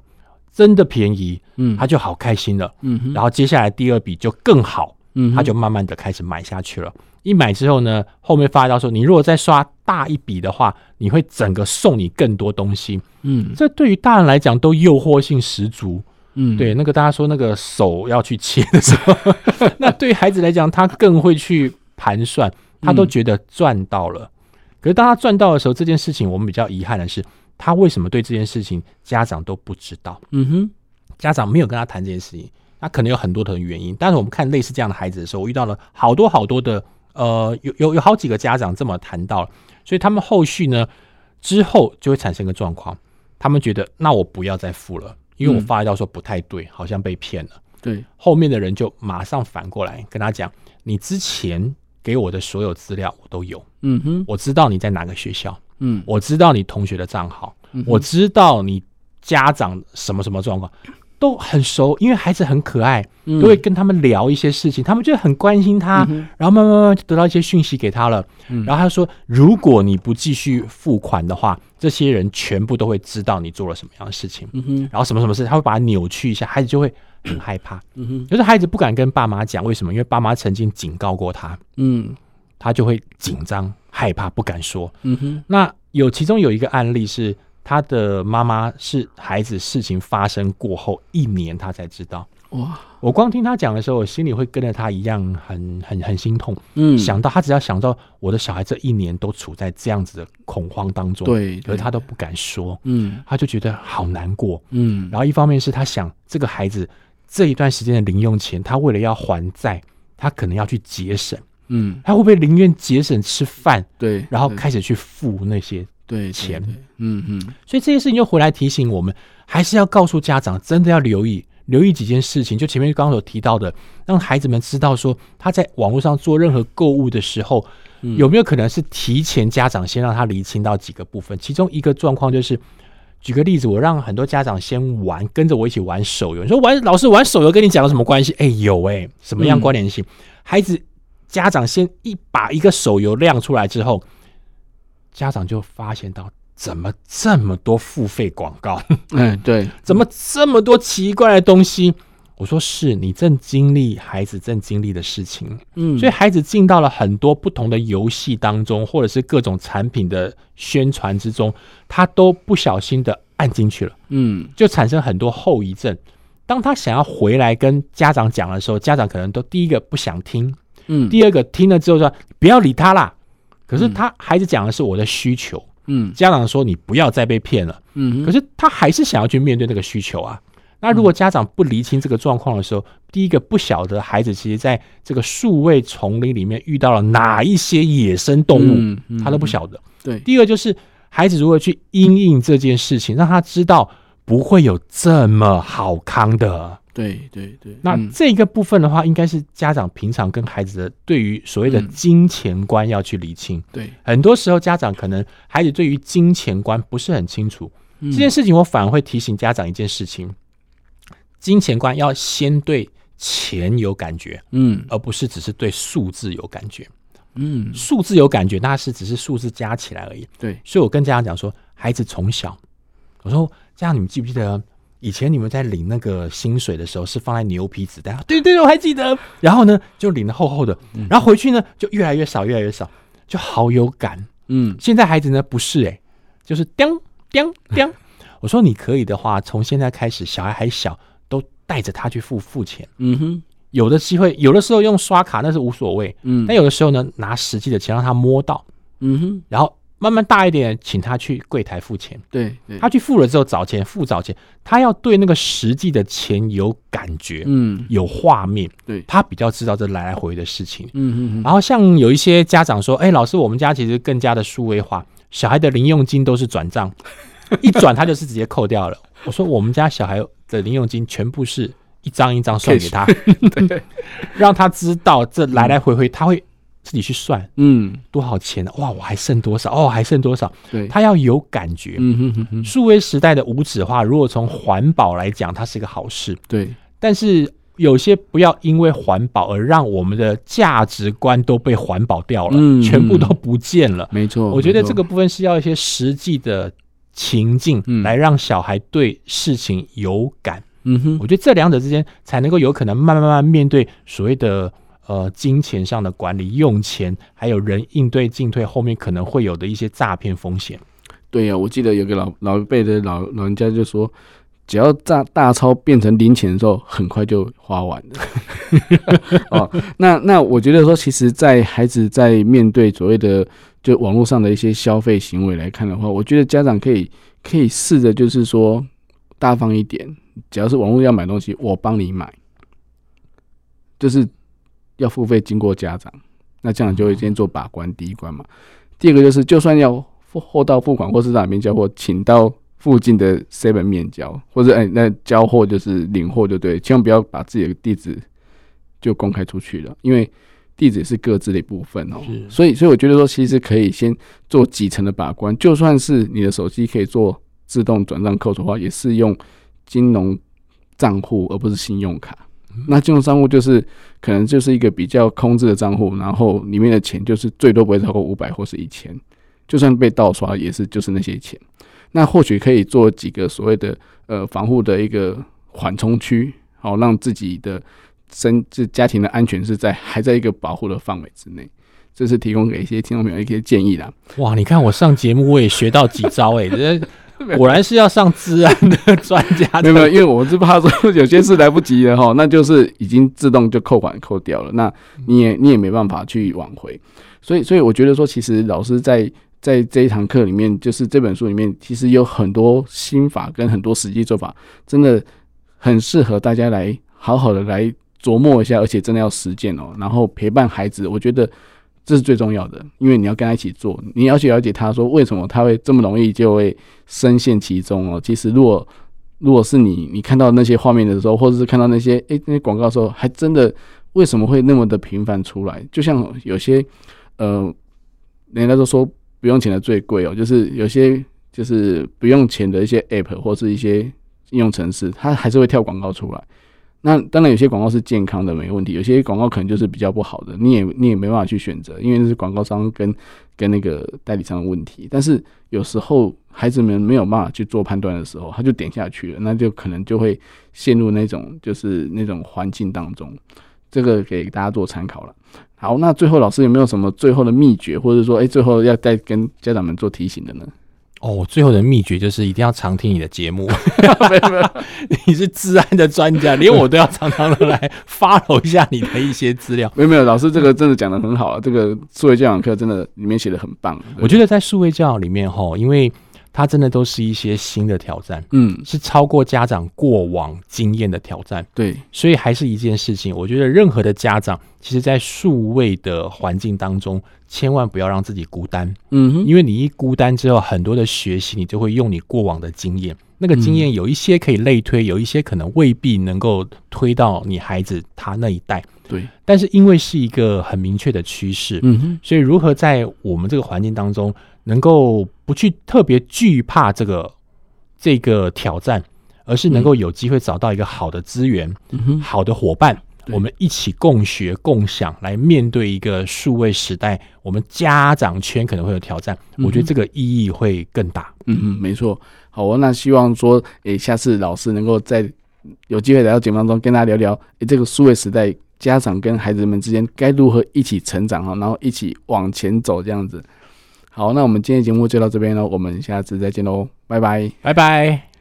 真的便宜，嗯，他就好开心了。嗯哼。然后接下来第二笔就更好，嗯，他就慢慢的开始买下去了。一买之后呢，后面发到说，你如果再刷大一笔的话，你会整个送你更多东西。嗯，这对于大人来讲都诱惑性十足。嗯，对，那个大家说那个手要去切的时候，那对于孩子来讲，他更会去盘算，他都觉得赚到了。可是当他赚到的时候，这件事情我们比较遗憾的是，他为什么对这件事情家长都不知道？嗯哼，家长没有跟他谈这件事情，他可能有很多的原因。但是我们看类似这样的孩子的时候，我遇到了好多好多的，呃，有有有好几个家长这么谈到了，所以他们后续呢之后就会产生一个状况，他们觉得那我不要再付了。因为我发觉到说不太对，好像被骗了。对，后面的人就马上反过来跟他讲：“你之前给我的所有资料我都有，嗯哼，我知道你在哪个学校，嗯，我知道你同学的账号，我知道你家长什么什么状况。”都很熟，因为孩子很可爱，都会跟他们聊一些事情，嗯、他们就很关心他，嗯、然后慢慢慢慢就得到一些讯息给他了。嗯、然后他说：“如果你不继续付款的话，这些人全部都会知道你做了什么样的事情。嗯”然后什么什么事，他会把它扭曲一下，孩子就会很害怕。就是孩子不敢跟爸妈讲，为什么？因为爸妈曾经警告过他。嗯，他就会紧张、害怕，不敢说。嗯哼，那有其中有一个案例是。他的妈妈是孩子事情发生过后一年，他才知道。哇！我光听他讲的时候，我心里会跟着他一样很很很心痛。嗯，想到他只要想到我的小孩这一年都处在这样子的恐慌当中，对，可是他都不敢说。嗯，他就觉得好难过。嗯，然后一方面是他想这个孩子这一段时间的零用钱，他为了要还债，他可能要去节省。嗯，他会不会宁愿节省吃饭？对，然后开始去付那些。对钱，嗯嗯，所以这些事情又回来提醒我们，还是要告诉家长，真的要留意留意几件事情。就前面刚刚所提到的，让孩子们知道说，他在网络上做任何购物的时候，有没有可能是提前家长先让他厘清到几个部分？其中一个状况就是，举个例子，我让很多家长先玩，跟着我一起玩手游。你说玩老师玩手游跟你讲有什么关系？哎，有哎，什么样关联性？孩子家长先一把一个手游亮出来之后。家长就发现到，怎么这么多付费广告？嗯，对，怎么这么多奇怪的东西？我说是你正经历孩子正经历的事情，嗯，所以孩子进到了很多不同的游戏当中，或者是各种产品的宣传之中，他都不小心的按进去了，嗯，就产生很多后遗症。当他想要回来跟家长讲的时候，家长可能都第一个不想听，嗯，第二个听了之后说不要理他啦。可是他孩子讲的是我的需求，嗯，家长说你不要再被骗了，嗯，可是他还是想要去面对那个需求啊。那如果家长不厘清这个状况的时候，第一个不晓得孩子其实在这个数位丛林里面遇到了哪一些野生动物，他都不晓得。对，第二个就是孩子如何去因应这件事情，让他知道不会有这么好康的。对对对，那这个部分的话，应该是家长平常跟孩子的对于所谓的金钱观要去理清。对，很多时候家长可能孩子对于金钱观不是很清楚，这件事情我反而会提醒家长一件事情：金钱观要先对钱有感觉，嗯，而不是只是对数字有感觉，嗯，数字有感觉那是只是数字加起来而已。对，所以我跟家长讲说，孩子从小，我说家长，你们记不记得？以前你们在领那个薪水的时候是放在牛皮纸袋，对对对，我还记得。然后呢，就领的厚厚的，然后回去呢就越来越少，越来越少，就好有感。嗯，现在孩子呢不是诶、欸，就是叮叮 叮。我说你可以的话，从现在开始，小孩还小，都带着他去付付钱。嗯哼，有的机会，有的时候用刷卡那是无所谓。嗯，但有的时候呢，拿实际的钱让他摸到。嗯哼，然后。慢慢大一点，请他去柜台付钱。对，他去付了之后找钱，付找钱，他要对那个实际的钱有感觉，嗯，有画面，对，他比较知道这来来回回的事情。嗯嗯。然后像有一些家长说：“哎，老师，我们家其实更加的数位化，小孩的零用金都是转账，一转他就是直接扣掉了。”我说：“我们家小孩的零用金全部是一张一张算给他，对，让他知道这来来回回他会。”自己去算，嗯，多少钱？哇，我还剩多少？哦，还剩多少？对，他要有感觉。嗯哼哼哼。数位时代的无纸化，如果从环保来讲，它是一个好事。对，但是有些不要因为环保而让我们的价值观都被环保掉了，嗯，全部都不见了。没错，我觉得这个部分是要一些实际的情境来让小孩对事情有感。嗯哼，我觉得这两者之间才能够有可能慢慢慢慢面对所谓的。呃，金钱上的管理、用钱，还有人应对进退，后面可能会有的一些诈骗风险。对呀、啊，我记得有个老老一辈的老老人家就说，只要大大钞变成零钱的时候，很快就花完了。哦，那那我觉得说，其实，在孩子在面对所谓的就网络上的一些消费行为来看的话，我觉得家长可以可以试着就是说大方一点，只要是网络要买东西，我帮你买，就是。要付费经过家长，那这样就会先做把关第一关嘛。第二个就是，就算要货到付款或是哪边交货，请到附近的 seven 面交，或者哎、欸、那交货就是领货就对，千万不要把自己的地址就公开出去了，因为地址是各自的一部分哦。所以所以我觉得说，其实可以先做几层的把关，就算是你的手机可以做自动转账扣除的话，也是用金融账户而不是信用卡。那金融账户就是可能就是一个比较空置的账户，然后里面的钱就是最多不会超过五百或是一千，就算被盗刷也是就是那些钱。那或许可以做几个所谓的呃防护的一个缓冲区，好让自己的身这家庭的安全是在还在一个保护的范围之内。这是提供给一些听众朋友一些建议啦。哇，你看我上节目我也学到几招哎、果然是要上治安的专家，没有没有，因为我是怕说有些事来不及了哈，那就是已经自动就扣款扣掉了，那你也你也没办法去挽回，所以所以我觉得说，其实老师在在这一堂课里面，就是这本书里面，其实有很多心法跟很多实际做法，真的很适合大家来好好的来琢磨一下，而且真的要实践哦，然后陪伴孩子，我觉得。这是最重要的，因为你要跟他一起做，你要去了解他说为什么他会这么容易就会深陷其中哦。其实如果如果是你，你看到那些画面的时候，或者是看到那些诶那些广告的时候，还真的为什么会那么的频繁出来？就像有些呃，人家都说不用钱的最贵哦，就是有些就是不用钱的一些 app 或是一些应用程式，它还是会跳广告出来。那当然，有些广告是健康的，没问题；有些广告可能就是比较不好的，你也你也没办法去选择，因为这是广告商跟跟那个代理商的问题。但是有时候孩子们没有办法去做判断的时候，他就点下去了，那就可能就会陷入那种就是那种环境当中。这个给大家做参考了。好，那最后老师有没有什么最后的秘诀，或者说，哎，最后要再跟家长们做提醒的呢？哦，最后的秘诀就是一定要常听你的节目。没有你是治安的专家，连我都要常常的来 follow 一下你的一些资料。没有没有，老师这个真的讲的很好啊，这个数位教养课真的里面写的很棒。我觉得在数位教养里面哈，因为它真的都是一些新的挑战，嗯，是超过家长过往经验的挑战。对，所以还是一件事情，我觉得任何的家长，其实在数位的环境当中，千万不要让自己孤单。嗯哼，因为你一孤单之后，很多的学习你就会用你过往的经验，那个经验有一些可以类推，有一些可能未必能够推到你孩子他那一代。对，但是因为是一个很明确的趋势，嗯哼，所以如何在我们这个环境当中，能够不去特别惧怕这个这个挑战，而是能够有机会找到一个好的资源、嗯，好的伙伴，我们一起共学共享，来面对一个数位时代，我们家长圈可能会有挑战。嗯我觉得这个意义会更大。嗯嗯，没错。好哦，那希望说，诶，下次老师能够在有机会来到节目当中跟大家聊聊，诶，这个数位时代，家长跟孩子们之间该如何一起成长哈，然后一起往前走这样子。好，那我们今天节目就到这边喽，我们下次再见喽，拜拜，拜拜。